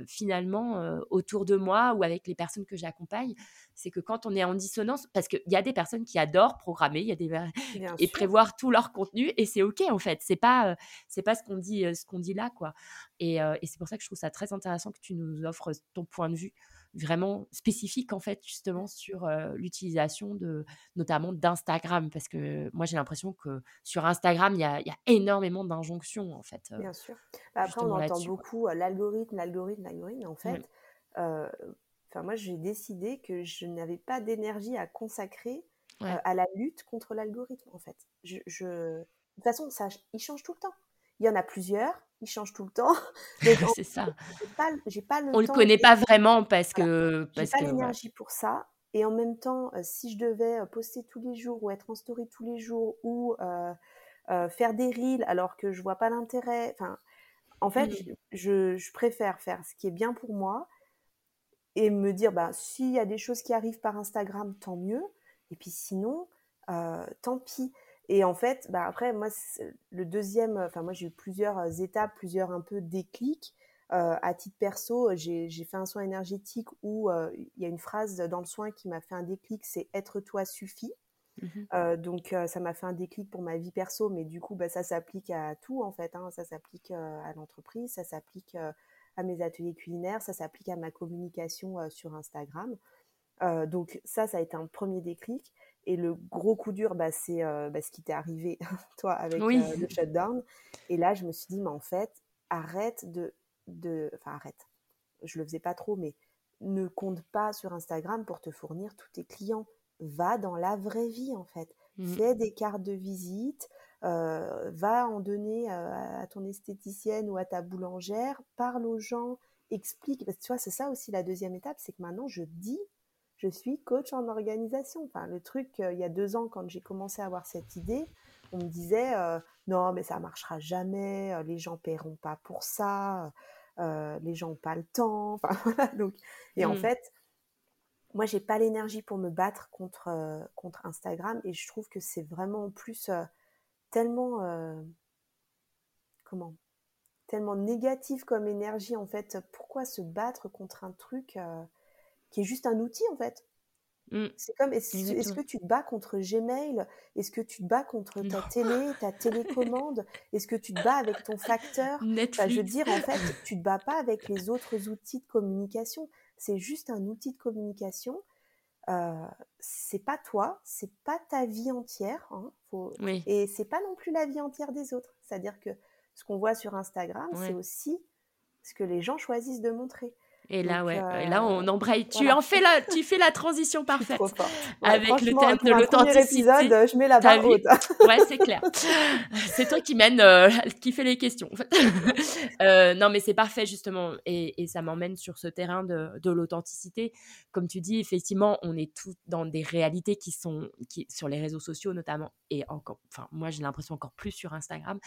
finalement autour de moi ou avec les personnes que j'accompagne, c'est que quand on est en dissonance, parce qu'il y a des personnes qui adorent programmer, il y a des et prévoir tout leur contenu et c'est ok en fait, c'est pas c'est pas ce qu'on dit ce qu'on dit là quoi. Et, et c'est pour ça que je trouve ça très intéressant que tu nous offres ton point de vue vraiment spécifique en fait justement sur l'utilisation de notamment d'Instagram parce que moi j'ai l'impression que sur Instagram il y a, y a, énormément d'injonctions en fait. Bien sûr. Bah, après on entend beaucoup l'algorithme, l'algorithme, l'algorithme. En fait, enfin moi j'ai décidé que je n'avais pas d'énergie à consacrer à la lutte contre l'algorithme en fait. Je, je... De toute façon ça, il change tout le temps. Il y en a plusieurs il change tout le temps. c'est ça. J'ai pas, le On ne le connaît pas vraiment parce que. J'ai pas l'énergie pour ça. Et en même temps, euh, si je devais euh, poster tous les jours ou être en story tous les jours ou euh, faire des reels alors que je vois pas l'intérêt, enfin, en fait, mmh. je, je, préfère faire ce qui est bien pour moi et me dire, bah, s'il y a des choses qui arrivent par Instagram, tant mieux. Et puis sinon, tant pis. Et en fait, bah après, moi, le deuxième, enfin, moi, j'ai eu plusieurs euh, étapes, plusieurs un peu déclics. Euh, à titre perso, j'ai fait un soin énergétique où euh, il y a une phrase dans le soin qui m'a fait un déclic, c'est être toi suffit. Mmh donc ça m'a fait un déclic pour ma vie perso, mais du coup bah, ça s'applique à tout en fait. Hein. Ça s'applique à l'entreprise, ça s'applique à mes ateliers culinaires, ça s'applique à ma communication sur Instagram. donc ça, ça a été un premier déclic. Et le gros coup dur, bah, c'est euh, bah, ce qui t'est arrivé, toi, avec euh, le shutdown. Et là, je me suis dit, mais en fait, arrête de, de... Enfin, arrête. Je le faisais pas trop, mais ne compte pas sur Instagram pour te fournir tous tes clients. Va dans la vraie vie, en fait. Mmh. Fais des cartes de visite, euh, va en donner à ton esthéticienne ou à ta boulangère, parle aux gens, explique. Parce que tu vois, c'est ça aussi la deuxième étape, c'est que maintenant, je dis je suis coach en organisation. Enfin, le truc, euh, il y a deux ans, quand j'ai commencé à avoir cette idée, on me disait euh, non, mais ça marchera jamais, euh, les gens paieront pas pour ça, les gens n'ont pas le temps. Enfin, voilà. Donc, et en mmh. fait, moi, j'ai pas l'énergie pour me battre contre, contre Instagram et je trouve que c'est vraiment en plus tellement. comment tellement négatif comme énergie en fait pourquoi se battre contre un truc qui est juste un outil en fait. Mmh. C'est comme, est-ce que tu te bats contre Gmail? Est-ce que tu te bats contre ta télé, ta télécommande? Est-ce que tu te bats avec ton facteur? Je veux dire, en fait, tu te bats pas avec les autres outils de communication. C'est juste un outil de communication. Euh, c'est pas toi, c'est pas ta vie entière. Hein, faut... oui. Et c'est pas non plus la vie entière des autres. C'est-à-dire que ce qu'on voit sur Instagram, c'est aussi ce que les gens choisissent de montrer. Et là, ouais, et là, on embraye. Tu en fais la, tu fais la transition parfaite avec le thème de l'authenticité. épisode, je mets la barre haute. ouais, c'est clair. C'est toi qui mène, euh, qui fait les questions. euh, non, mais c'est parfait justement, et, et ça m'emmène sur ce terrain de, de l'authenticité. Comme tu dis, effectivement, on est tous dans des réalités qui sont, qui sur les réseaux sociaux notamment, et encore, enfin, moi j'ai l'impression encore plus sur Instagram,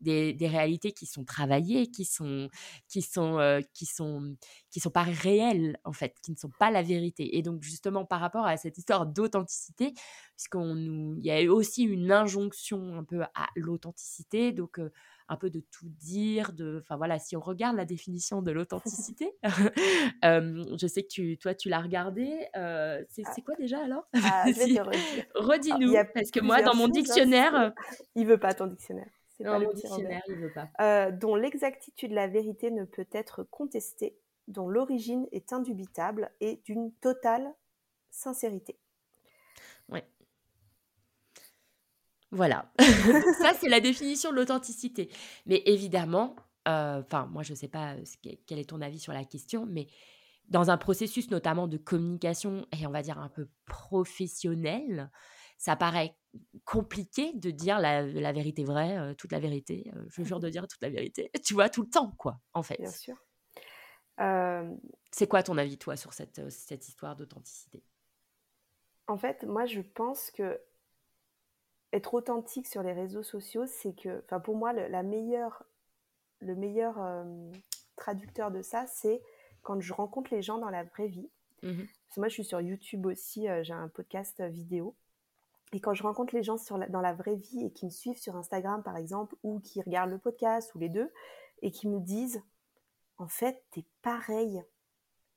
des, des réalités qui sont travaillées, qui sont, qui sont, euh, qui sont, qui sont sont pas réels en fait, qui ne sont pas la vérité. Et donc justement par rapport à cette histoire d'authenticité, puisqu'on nous, il y a aussi une injonction un peu à l'authenticité, donc un peu de tout dire, de, enfin voilà, si on regarde la définition de l'authenticité, je sais que tu, toi tu l'as regardé, ah. c'est quoi déjà alors? Ah, Redis-nous, parce que moi dans mon hein, dictionnaire, il veut pas ton dictionnaire. Dans mon dictionnaire, il veut pas. Euh, dont l'exactitude de la vérité ne peut être contestée dont l'origine est indubitable et d'une totale sincérité. Oui. Voilà. Ça, c'est la définition de l'authenticité. Mais évidemment, euh, enfin, moi, je ne sais pas quel est ton avis sur la question, mais dans un processus notamment de communication, et on va dire un peu professionnel, ça paraît compliqué de dire la, vérité vraie, euh, toute la vérité. Euh, je jure de dire toute la vérité. Tu vois, tout le temps, quoi, en fait. Bien sûr. C'est quoi ton avis, toi, sur cette, cette histoire d'authenticité? En fait, moi, je pense que être authentique sur les réseaux sociaux, c'est que, enfin, pour moi, le, la meilleure, le meilleur traducteur de ça, c'est quand je rencontre les gens dans la vraie vie. Mmh Parce que moi, je suis sur YouTube aussi, j'ai un podcast vidéo. Et quand je rencontre les gens sur dans la vraie vie et qui me suivent sur Instagram, par exemple, ou qui regardent le podcast, ou les deux, et qui me disent en fait, tu es pareil.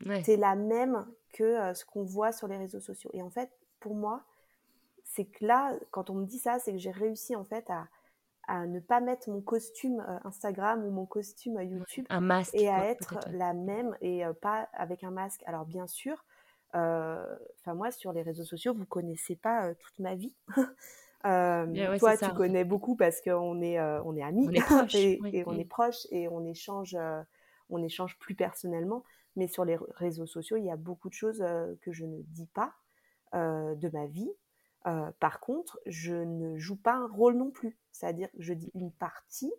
Tu es la même que euh, ce qu'on voit sur les réseaux sociaux. Et en fait, pour moi, c'est que là, quand on me dit ça, c'est que j'ai réussi en fait à, à ne pas mettre mon costume Instagram ou mon costume YouTube un masque, et à être la même et pas avec un masque. Alors bien sûr, enfin moi sur les réseaux sociaux, vous connaissez pas toute ma vie. toi, tu connais beaucoup parce qu'on est, on est amis et, on est proches et on échange, on échange plus personnellement. Mais sur les réseaux sociaux, il y a beaucoup de choses que je ne dis pas de ma vie. par contre, je ne joue pas un rôle non plus. C'est-à-dire que je dis une partie.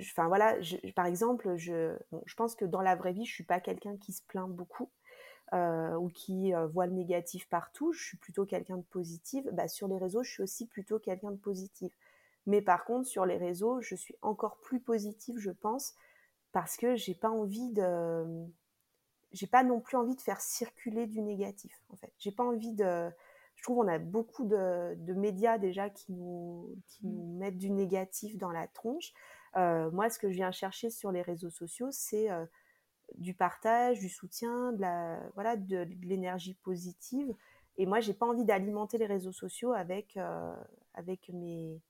Enfin voilà, par exemple, je, pense que dans la vraie vie, je suis pas quelqu'un qui se plaint beaucoup. Euh, ou qui euh, voit le négatif partout, je suis plutôt quelqu'un de positif. Bah, sur les réseaux, je suis aussi plutôt quelqu'un de positif. Mais par contre, sur les réseaux, je suis encore plus positive, je pense, parce que j'ai pas envie de, j'ai pas non plus envie de faire circuler du négatif. En fait, j'ai pas envie de. Je trouve qu'on a beaucoup de, de, médias déjà qui nous, qui nous mmh. mettent du négatif dans la tronche. Euh, moi, ce que je viens chercher sur les réseaux sociaux, c'est du partage, du soutien, de la voilà, de, l'énergie positive. Et moi, j'ai pas envie d'alimenter les réseaux sociaux avec euh, avec mes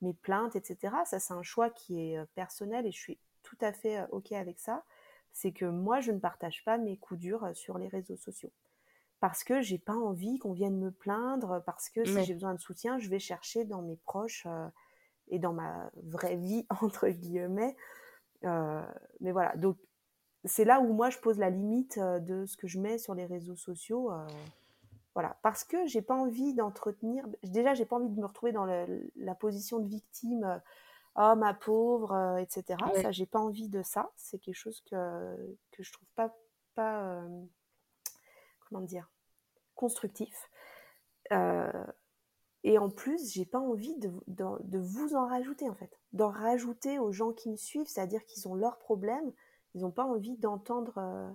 mes plaintes, etc. Ça, c'est un choix qui est euh, personnel et je suis tout à fait euh, ok avec ça. C'est que moi, je ne partage pas mes coups durs sur les réseaux sociaux parce que j'ai pas envie qu'on vienne me plaindre, parce que si j'ai besoin de soutien, je vais chercher dans mes proches et dans ma vraie vie entre guillemets. mais voilà, donc c'est là où moi je pose la limite de ce que je mets sur les réseaux sociaux. Voilà, parce que j'ai pas envie d'entretenir. Déjà, j'ai pas envie de me retrouver dans la position de victime. oh ma pauvre, etc. Ça, j'ai pas envie de ça. C'est quelque chose que que je trouve pas pas comment dire constructif. et en plus, j'ai pas envie de, de, de, vous en rajouter en fait, d'en rajouter aux gens qui me suivent, c'est-à-dire qu'ils ont leurs problèmes ils n'ont pas envie d'entendre euh,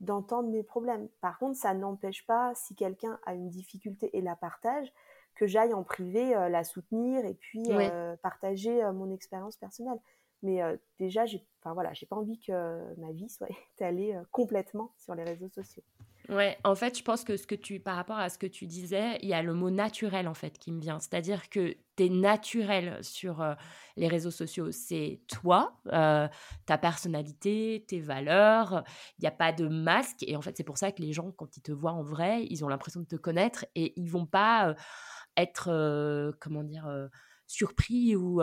d'entendre mes problèmes. Par contre, ça n'empêche pas, si quelqu'un a une difficulté et la partage, que j'aille en privé euh, la soutenir et puis euh, partager mon expérience personnelle. Mais déjà, j'ai, enfin voilà, j'ai pas envie que ma vie soit étalée complètement sur les réseaux sociaux. Ouais, en fait, je pense que ce que tu, par rapport à ce que tu disais, il y a le mot naturel en fait qui me vient. C'est-à-dire que tu es naturel sur euh, les réseaux sociaux. C'est toi, euh, ta personnalité, tes valeurs. Il n'y a pas de masque. Et en fait, c'est pour ça que les gens, quand ils te voient en vrai, ils ont l'impression de te connaître et ils vont pas euh, être, comment dire, surpris ou,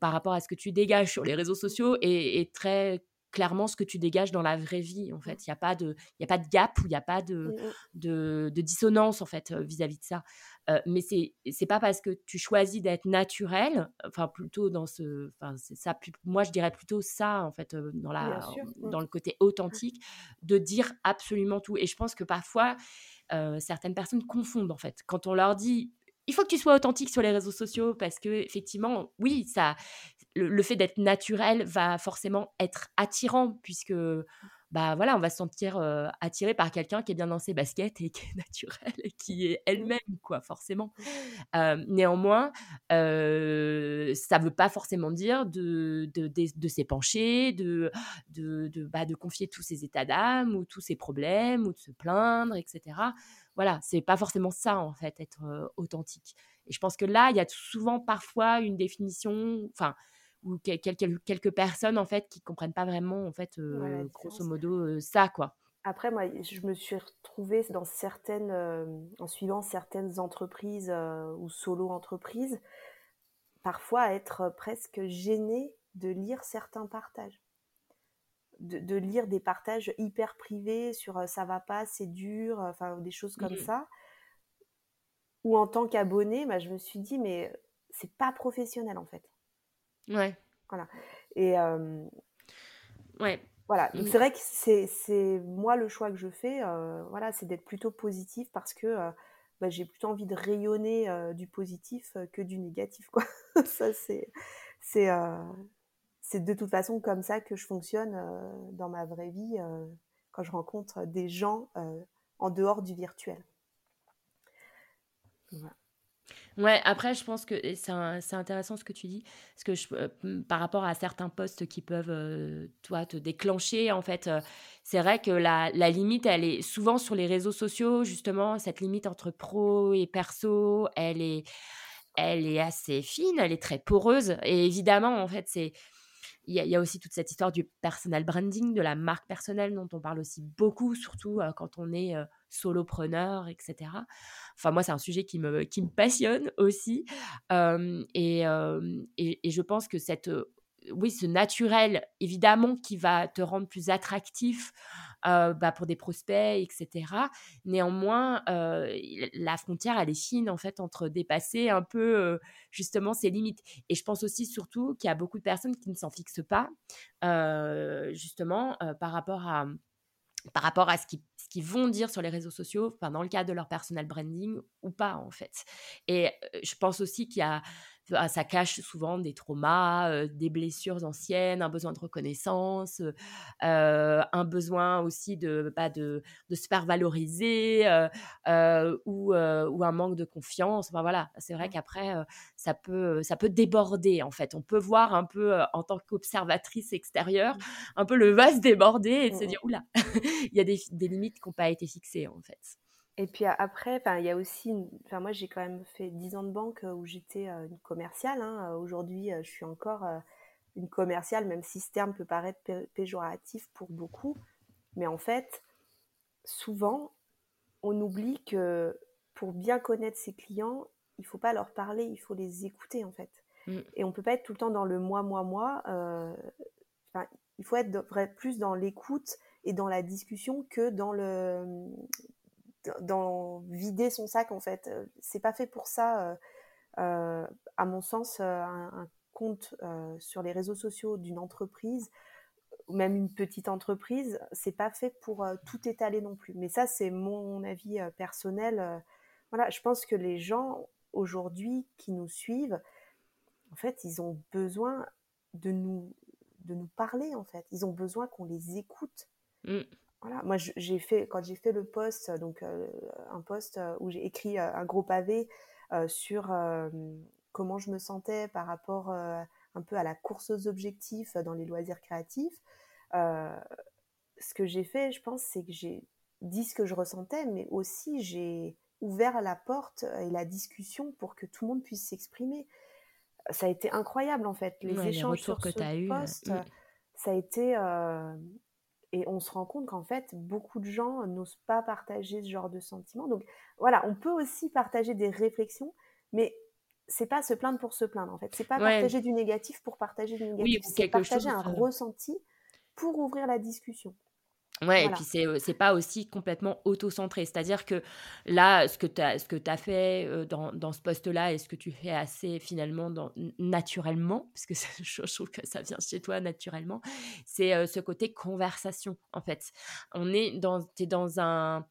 par rapport à ce que tu dégages sur les réseaux sociaux et, et très clairement ce que tu dégages dans la vraie vie en fait. Il n'y a pas de il y a pas de gap ou il n'y a pas de, mmh, mmh. de, de, dissonance en fait vis-à-vis de ça. Euh, mais c'est c'est pas parce que tu choisis d'être naturel enfin plutôt dans ce enfin c'est ça moi je dirais plutôt ça en fait dans la mmh. dans le côté authentique de dire absolument tout. Et je pense que parfois certaines personnes confondent en fait. Quand on leur dit il faut que tu sois authentique sur les réseaux sociaux parce que effectivement, oui, ça, le, fait d'être naturel va forcément être attirant puisque bah voilà, on va se sentir attiré par quelqu'un qui est bien dans ses baskets et qui est naturel et qui est elle-même quoi, forcément. néanmoins, ça veut pas forcément dire de de, de, s'épancher, de de de, bah, de confier tous ses états d'âme ou tous ses problèmes ou de se plaindre, etc. Voilà, c'est pas forcément ça en fait être authentique. Et je pense que là, il y a souvent parfois une définition, enfin ou quelques, quelques personnes en fait qui comprennent pas vraiment en fait euh, grosso modo euh, ça quoi. Après moi je me suis retrouvée dans certaines euh, en suivant certaines entreprises ou solo entreprises parfois à être presque gênée de lire certains partages. De, lire des partages hyper privés sur ça va pas, c'est dur, enfin des choses comme mmh ça. Ou en tant qu'abonné, bah, je me suis dit mais c'est pas professionnel en fait. Ouais. Voilà. Et ouais. Voilà. Donc mmh. c'est vrai que c'est moi le choix que je fais. voilà, c'est d'être plutôt positif parce que bah, j'ai plutôt envie de rayonner du positif que du négatif. Quoi. ça c'est c'est c'est de toute façon comme ça que je fonctionne dans ma vraie vie quand je rencontre des gens en dehors du virtuel. Voilà. Ouais, après, je pense que c'est intéressant ce que tu dis, parce que je, euh, par rapport à certains postes qui peuvent, euh, toi, te déclencher, en fait, euh, c'est vrai que la, la, limite, elle est souvent sur les réseaux sociaux, justement, cette limite entre pro et perso, elle est, elle est assez fine, elle est très poreuse. Et évidemment, en fait, c'est il y, a aussi toute cette histoire du personal branding, de la marque personnelle dont on parle aussi beaucoup, surtout quand on est solopreneur, etc. Enfin, moi, c'est un sujet qui me, qui me passionne aussi. et, et, je pense que cette oui, ce naturel, évidemment, qui va te rendre plus attractif bah, pour des prospects, etc. Néanmoins, la frontière, elle est fine, en fait, entre dépasser un peu, justement, ses limites. Et je pense aussi, surtout, qu'il y a beaucoup de personnes qui ne s'en fixent pas, justement, par rapport à par rapport à ce qu'ils vont dire sur les réseaux sociaux, dans le cadre de leur personal branding ou pas, en fait. Et je pense aussi qu'il y a ça cache souvent des traumas, des blessures anciennes, un besoin de reconnaissance, un besoin aussi de, bah, de, de, se faire valoriser ou, ou, un manque de confiance. Enfin, voilà, c'est vrai mmh. qu'après, ça, peut, ça peut déborder en fait. On peut voir un peu en tant qu'observatrice extérieure, mmh. un peu le vase déborder et de se mmh, dire, oula, il y a des, des limites qui n'ont pas été fixées en fait. Et puis après, il y a aussi, enfin moi j'ai quand même fait 10 ans de banque où j'étais une commerciale. Hein. Aujourd'hui, je suis encore une commerciale, même si ce terme peut paraître péjoratif pour beaucoup. Mais en fait, souvent, on oublie que pour bien connaître ses clients, il faut pas leur parler, il faut les écouter en fait. Mmh. Et on peut pas être tout le temps dans le moi, moi, moi. il faut être plus dans l'écoute et dans la discussion que dans le dans vider son sac en fait. Euh, c'est pas fait pour ça, euh, euh, à mon sens, un, compte sur les réseaux sociaux d'une entreprise ou même une petite entreprise, c'est pas fait pour tout étaler non plus. Mais ça, c'est mon avis personnel. voilà, je pense que les gens aujourd'hui qui nous suivent, en fait, ils ont besoin de nous de nous parler en fait. Ils ont besoin qu'on les écoute. Mmh voilà, moi j'ai fait quand j'ai fait le post, donc euh, un post euh, où j'ai écrit euh, un gros pavé sur comment je me sentais par rapport un peu à la course aux objectifs dans les loisirs créatifs. ce que j'ai fait, je pense, c'est que j'ai dit ce que je ressentais, mais aussi j'ai ouvert la porte et la discussion pour que tout le monde puisse s'exprimer. Ça a été incroyable en fait, les échanges sur que ce post. Mm. Ça a été et on se rend compte qu'en fait, beaucoup de gens n'osent pas partager ce genre de sentiments. Donc voilà, on peut aussi partager des réflexions, mais c'est pas se plaindre pour se plaindre en fait. C'est pas partager du négatif pour partager du négatif. c'est partager un ressenti pour ouvrir la discussion. Ouais, et puis c'est c'est pas aussi complètement auto-centré. C'est-à-dire que là, ce que tu as, ce que as fait dans, dans ce poste-là et ce que tu fais assez finalement dans, naturellement, parce que je trouve que ça vient chez toi naturellement, c'est ce côté conversation en fait. On est dans, es dans un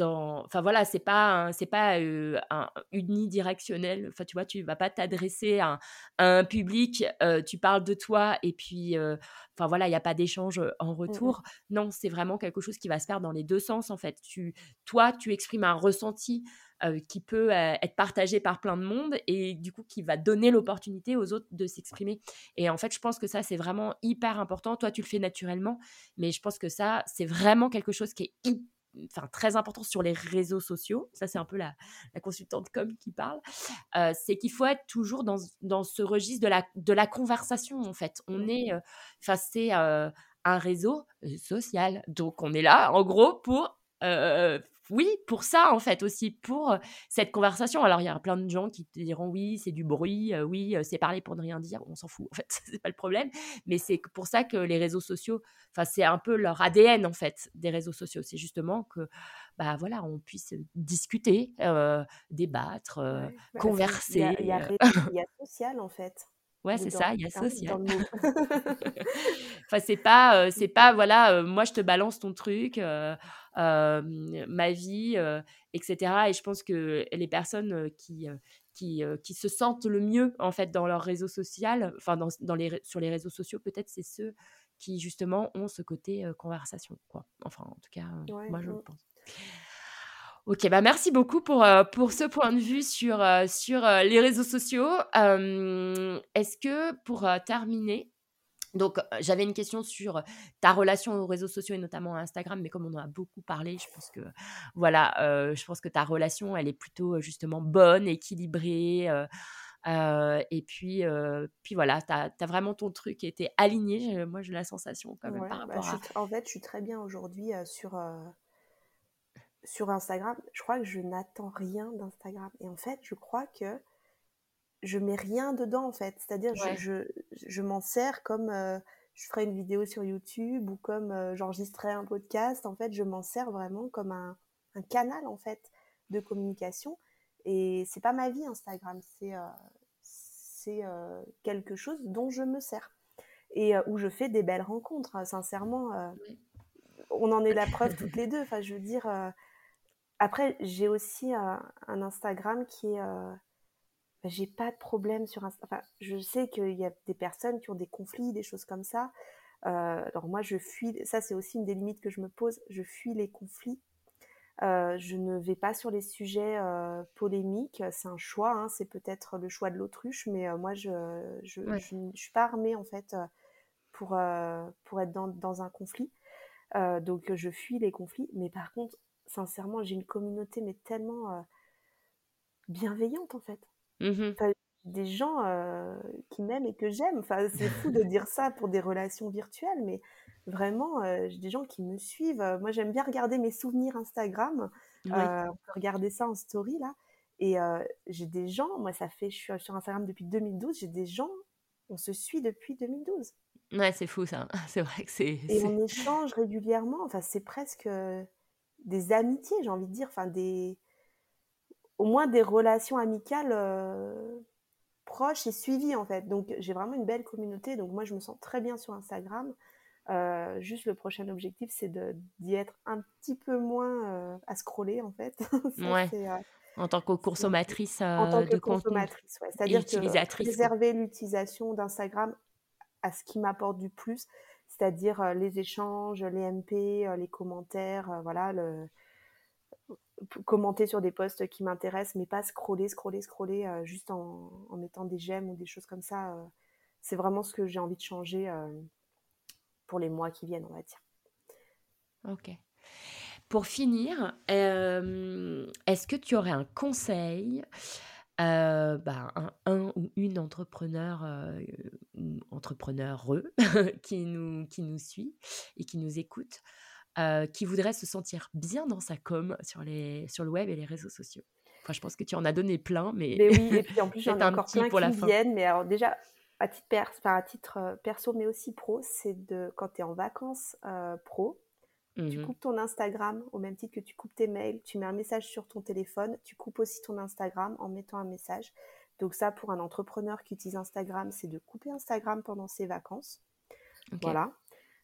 enfin voilà c'est pas c'est pas un unidirectionnel enfin tu vois tu vas pas t'adresser à, un public tu parles de toi et puis enfin voilà il n'y a pas d'échange en mmh retour non c'est vraiment quelque chose qui va se faire dans les deux sens en fait tu toi tu exprimes un ressenti qui peut être partagé par plein de monde et du coup qui va donner l'opportunité aux autres de s'exprimer. Et en fait, je pense que ça, c'est vraiment hyper important. Toi, tu le fais naturellement, mais je pense que ça, c'est vraiment quelque chose qui est hyper enfin très important sur les réseaux sociaux, ça c'est un peu la, consultante com qui parle, euh, c'est qu'il faut être toujours dans, dans, ce registre de la, de la conversation en fait. On est, euh, enfin c'est euh, un réseau social, donc on est là en gros pour oui, pour ça, en fait, aussi, pour cette conversation. Alors, il y a plein de gens qui te diront oui, c'est du bruit, oui, c'est parler pour ne rien dire, on s'en fout, en fait, c'est pas le problème. Mais c'est pour ça que les réseaux sociaux, enfin, c'est un peu leur ADN, en fait, des réseaux sociaux. C'est justement que, bah voilà, on puisse discuter, débattre, bah, converser. Il y, a social, en fait. Ouais, c'est ça, il y a social. enfin, c'est pas, c'est pas, voilà, moi je te balance ton truc, ma vie, etc. Et je pense que les personnes qui, qui, qui se sentent le mieux, en fait, dans leur réseau social, enfin, dans, dans les, sur les réseaux sociaux, peut-être c'est ceux qui, justement, ont ce côté conversation, quoi. Enfin, en tout cas, moi je le pense. Ok, bah merci beaucoup pour, euh, pour ce point de vue sur, euh, sur euh, les réseaux sociaux. Est-ce que pour terminer, Donc, j'avais une question sur ta relation aux réseaux sociaux et notamment à Instagram, mais comme on en a beaucoup parlé, je pense que voilà, je pense que ta relation, elle est plutôt justement bonne, équilibrée. et puis, puis voilà, tu as, vraiment ton truc qui était aligné. moi, j'ai la sensation quand même par bah, rapport à... En fait, je suis très bien aujourd'hui sur, sur Instagram. Je crois que je n'attends rien d'Instagram. Et en fait, je crois que je mets rien dedans en fait. C'est-à-dire je, je, m'en sers comme euh, je ferais une vidéo sur YouTube ou comme euh, j'enregistrais un podcast. En fait, je m'en sers vraiment comme un, un, canal en fait de communication. Et c'est pas ma vie Instagram, c'est euh, c'est quelque chose dont je me sers et où je fais des belles rencontres. Hein. Sincèrement, on en est la preuve toutes les deux. Enfin, je veux dire. Après, j'ai aussi un Instagram qui est bah, j'ai pas de problème sur Instagram. Enfin, je sais qu'il y a des personnes qui ont des conflits, des choses comme ça. Euh, alors moi, je fuis. Ça, c'est aussi une des limites que je me pose. Je fuis les conflits. Euh, je ne vais pas sur les sujets euh, polémiques. C'est un choix. Hein. C'est peut-être le choix de l'autruche, mais moi, je je, je, suis pas armée en fait pour pour être dans, dans un conflit. donc, je fuis les conflits. Mais par contre, sincèrement, j'ai une communauté mais tellement bienveillante en fait. Mmh des gens qui m'aiment et que j'aime. Enfin, c'est fou de dire ça pour des relations virtuelles, mais vraiment, j'ai des gens qui me suivent. Moi, j'aime bien regarder mes souvenirs Instagram. on peut regarder ça en story là. Et j'ai des gens, moi, ça fait, je suis sur Instagram depuis 2012. J'ai des gens, on se suit depuis 2012. Ouais, c'est fou ça. C'est vrai que c'est. Et on échange régulièrement. Enfin, c'est presque des amitiés, j'ai envie de dire. Enfin, des au moins des relations amicales euh, proches et suivies en fait. Donc j'ai vraiment une belle communauté. Donc moi je me sens très bien sur Instagram. Euh, juste le prochain objectif c'est d'y être un petit peu moins euh, à scroller en fait. ouais. en tant que consommatrice en tant que consommatrice, ouais. c'est-à-dire que préserver l'utilisation d'Instagram à ce qui m'apporte du plus, c'est-à-dire les échanges, les MP, les commentaires, voilà, le, commenter sur des posts qui m'intéressent, mais pas scroller, scroller, scroller euh, juste en, mettant des j'aime ou des choses comme ça. Euh, c'est vraiment ce que j'ai envie de changer euh, pour les mois qui viennent, on va dire. Ok. Pour finir, est-ce que tu aurais un conseil bah, un, ou une entrepreneur ou entrepreneur qui nous, qui nous suit et qui nous écoute qui voudrait se sentir bien dans sa com sur, les, sur le web et les réseaux sociaux Enfin, je pense que tu en as donné plein, mais. Mais oui, et puis en plus, j'en ai encore plein pour qui la viennent. Mais alors, déjà, à titre, à titre perso, mais aussi pro, c'est de quand tu es en vacances pro, tu mmh coupes ton Instagram au même titre que tu coupes tes mails, tu mets un message sur ton téléphone, tu coupes aussi ton Instagram en mettant un message. Donc, ça, pour un entrepreneur qui utilise Instagram, c'est de couper Instagram pendant ses vacances. Voilà.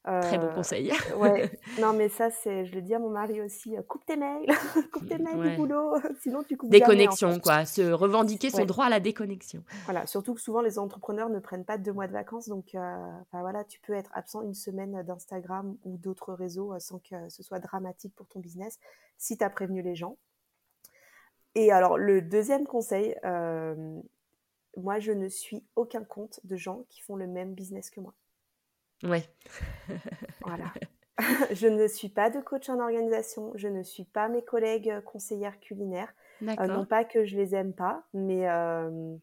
Très bon conseil. ouais. Non, mais ça, c'est, je le dis à mon mari aussi, euh, coupe tes mails, coupe tes mails du boulot, sinon tu coupes Déconnexion, quoi. Se revendiquer son droit à la déconnexion. Voilà. Surtout que souvent les entrepreneurs ne prennent pas deux mois de vacances, donc, euh, voilà, tu peux être absent une semaine d'Instagram ou d'autres réseaux euh, sans que ce soit dramatique pour ton business, si tu as prévenu les gens. Et alors, le deuxième conseil, moi, je ne suis aucun compte de gens qui font le même business que moi. Ouais. voilà. je ne suis pas de coach en organisation, je ne suis pas mes collègues euh, conseillères culinaires. Euh, non pas que je les aime pas, mais, euh,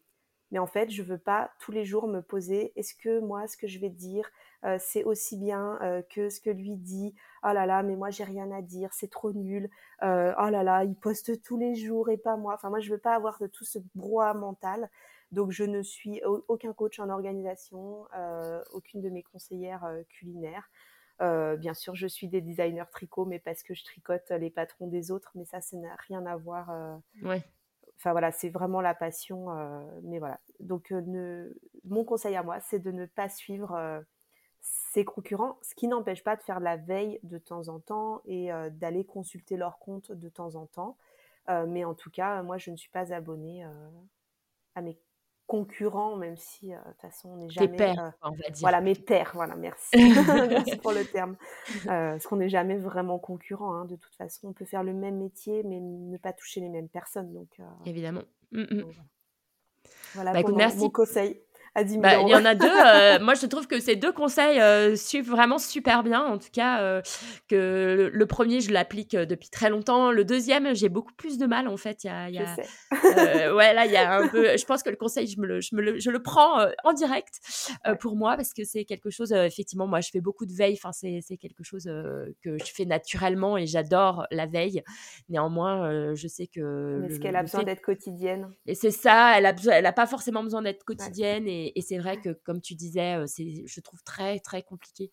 mais en fait, je veux pas tous les jours me poser est-ce que moi, ce que je vais dire, c'est aussi bien que ce que lui dit? Oh là là, mais moi, j'ai rien à dire, c'est trop nul. oh là là, il poste tous les jours et pas moi. Enfin, moi, je veux pas avoir de tout ce brouhaha mental. Donc, je ne suis aucun coach en organisation, euh, aucune de mes conseillères euh, culinaires. Euh, bien sûr, je suis des designers tricot, mais parce que je tricote les patrons des autres, mais ça, ça n'a rien à voir. ouais. Enfin voilà, c'est vraiment la passion. mais voilà. Donc, mon conseil à moi, c'est de ne pas suivre ses concurrents, ce qui n'empêche pas de faire la veille de temps en temps et d'aller consulter leur compte de temps en temps. mais en tout cas, moi, je ne suis pas abonnée à mes concurrents, même si de toute façon on n'est jamais. Pères, euh, on va dire. Voilà, mes pères, voilà, merci. merci pour le terme. Parce qu'on n'est jamais vraiment concurrent. Hein, de toute façon, on peut faire le même métier, mais ne pas toucher les mêmes personnes. Donc, Évidemment. Mmh, mmh. voilà, bah, merci. mon conseil. À 10 000 bah, euros. Il y en a deux. euh, moi, je trouve que ces deux conseils euh, suivent vraiment super bien. En tout cas, euh, que le, le premier, je l'applique depuis très longtemps. Le deuxième, j'ai beaucoup plus de mal, en fait. Il y a, il y Je sais. ouais, là, il y a un peu. Je pense que le conseil, je me le, je me le, je le prends en direct Ouais. pour moi parce que c'est quelque chose. effectivement, moi, je fais beaucoup de veille. Enfin, c'est, c'est quelque chose que je fais naturellement et j'adore la veille. Néanmoins, je sais que. Mais est-ce le- qu'elle a besoin d'être quotidienne? Et c'est ça, elle a besoin, elle a pas forcément besoin d'être quotidienne et, et c'est vrai que comme tu disais, c'est, je trouve très très compliqué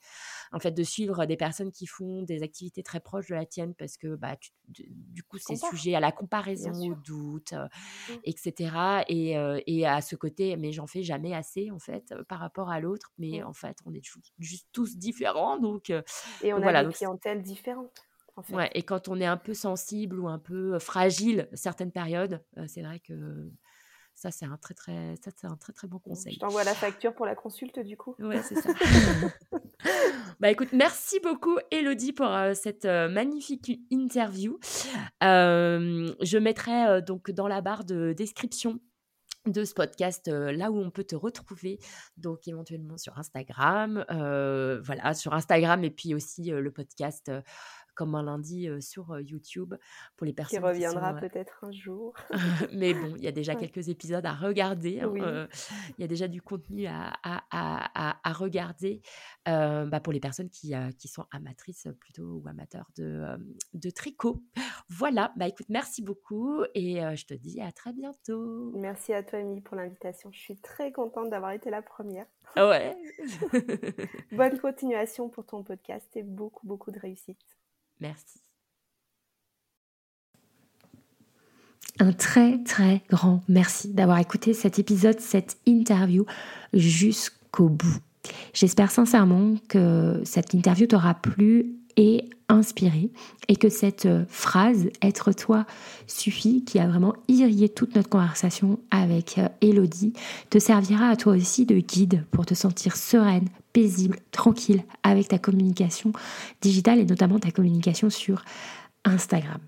en fait de suivre des personnes qui font des activités très proches de la tienne parce que bah tu- du coup c'est sujet à la comparaison, au doute, etc. Et, et à ce côté, mais j'en fais jamais assez en fait par rapport à l'autre, mais en fait on est ju- juste tous différents donc Et on Donc a voilà, des donc clientèles différentes, en fait. ouais. Et quand on est un peu sensible ou un peu fragile certaines périodes, c'est vrai que ça c'est un très très ça c'est un très très bon Je conseil. t'envoie la facture pour la consulte, du coup. Ouais, c'est ça. bah écoute, merci beaucoup Elodie pour euh, cette euh, magnifique interview. Euh, je mettrai donc dans la barre de description de ce podcast euh, là où on peut te retrouver donc éventuellement sur Instagram euh, voilà sur Instagram et puis aussi euh, le podcast comme un lundi sur YouTube pour les personnes reviendra qui euh, peut-être un jour. mais bon, il y a déjà Ouais. quelques épisodes à regarder. hein, Oui. il y a déjà du contenu à, à- à- regarder bah, pour les personnes qui, qui sont amatrices plutôt ou amateurs de, de tricot. Voilà, bah écoute, merci beaucoup et euh, je te dis à très bientôt. Merci à toi, Amy, pour l'invitation. Je suis très contente d'avoir été la première. Ouais. Bonne continuation pour ton podcast et beaucoup, beaucoup de réussite. Un très très grand merci d'avoir écouté cet épisode, cette interview jusqu'au bout. J'espère sincèrement que cette interview t'aura plu et inspiré et que cette euh, phrase être toi suffit qui a vraiment irrigué toute notre conversation avec euh, Elodie te servira à toi aussi de guide pour te sentir sereine, paisible, tranquille avec ta communication digitale et notamment ta communication sur Instagram.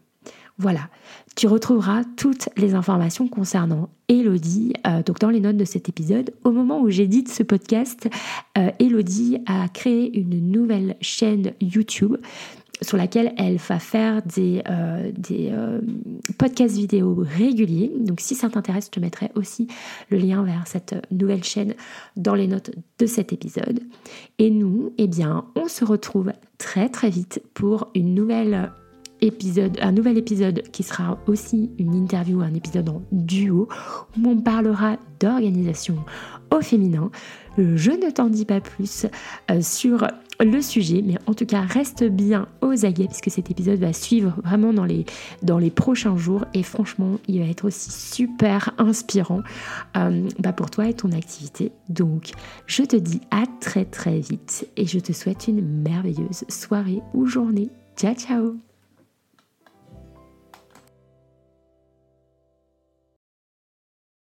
Voilà, tu retrouveras toutes les informations concernant Elodie euh, donc dans les notes de cet épisode. Au moment où j'édite ce podcast, euh, Elodie a créé une nouvelle chaîne YouTube sur laquelle elle va faire des, euh, podcasts vidéo réguliers. Donc si ça t'intéresse, je te mettrai aussi le lien vers cette nouvelle chaîne dans les notes de cet épisode. Et nous, eh bien, on se retrouve très très vite pour une nouvelle épisode, un nouvel épisode qui sera aussi une interview, un épisode en duo où on parlera d'organisation au féminin. Je ne t'en dis pas plus euh, sur le sujet, mais en tout cas reste bien aux aguets puisque cet épisode va suivre vraiment dans les, dans les prochains jours et franchement il va être aussi super inspirant euh, bah, pour toi et ton activité. Donc je te dis à très très vite et je te souhaite une merveilleuse soirée ou journée. Ciao ciao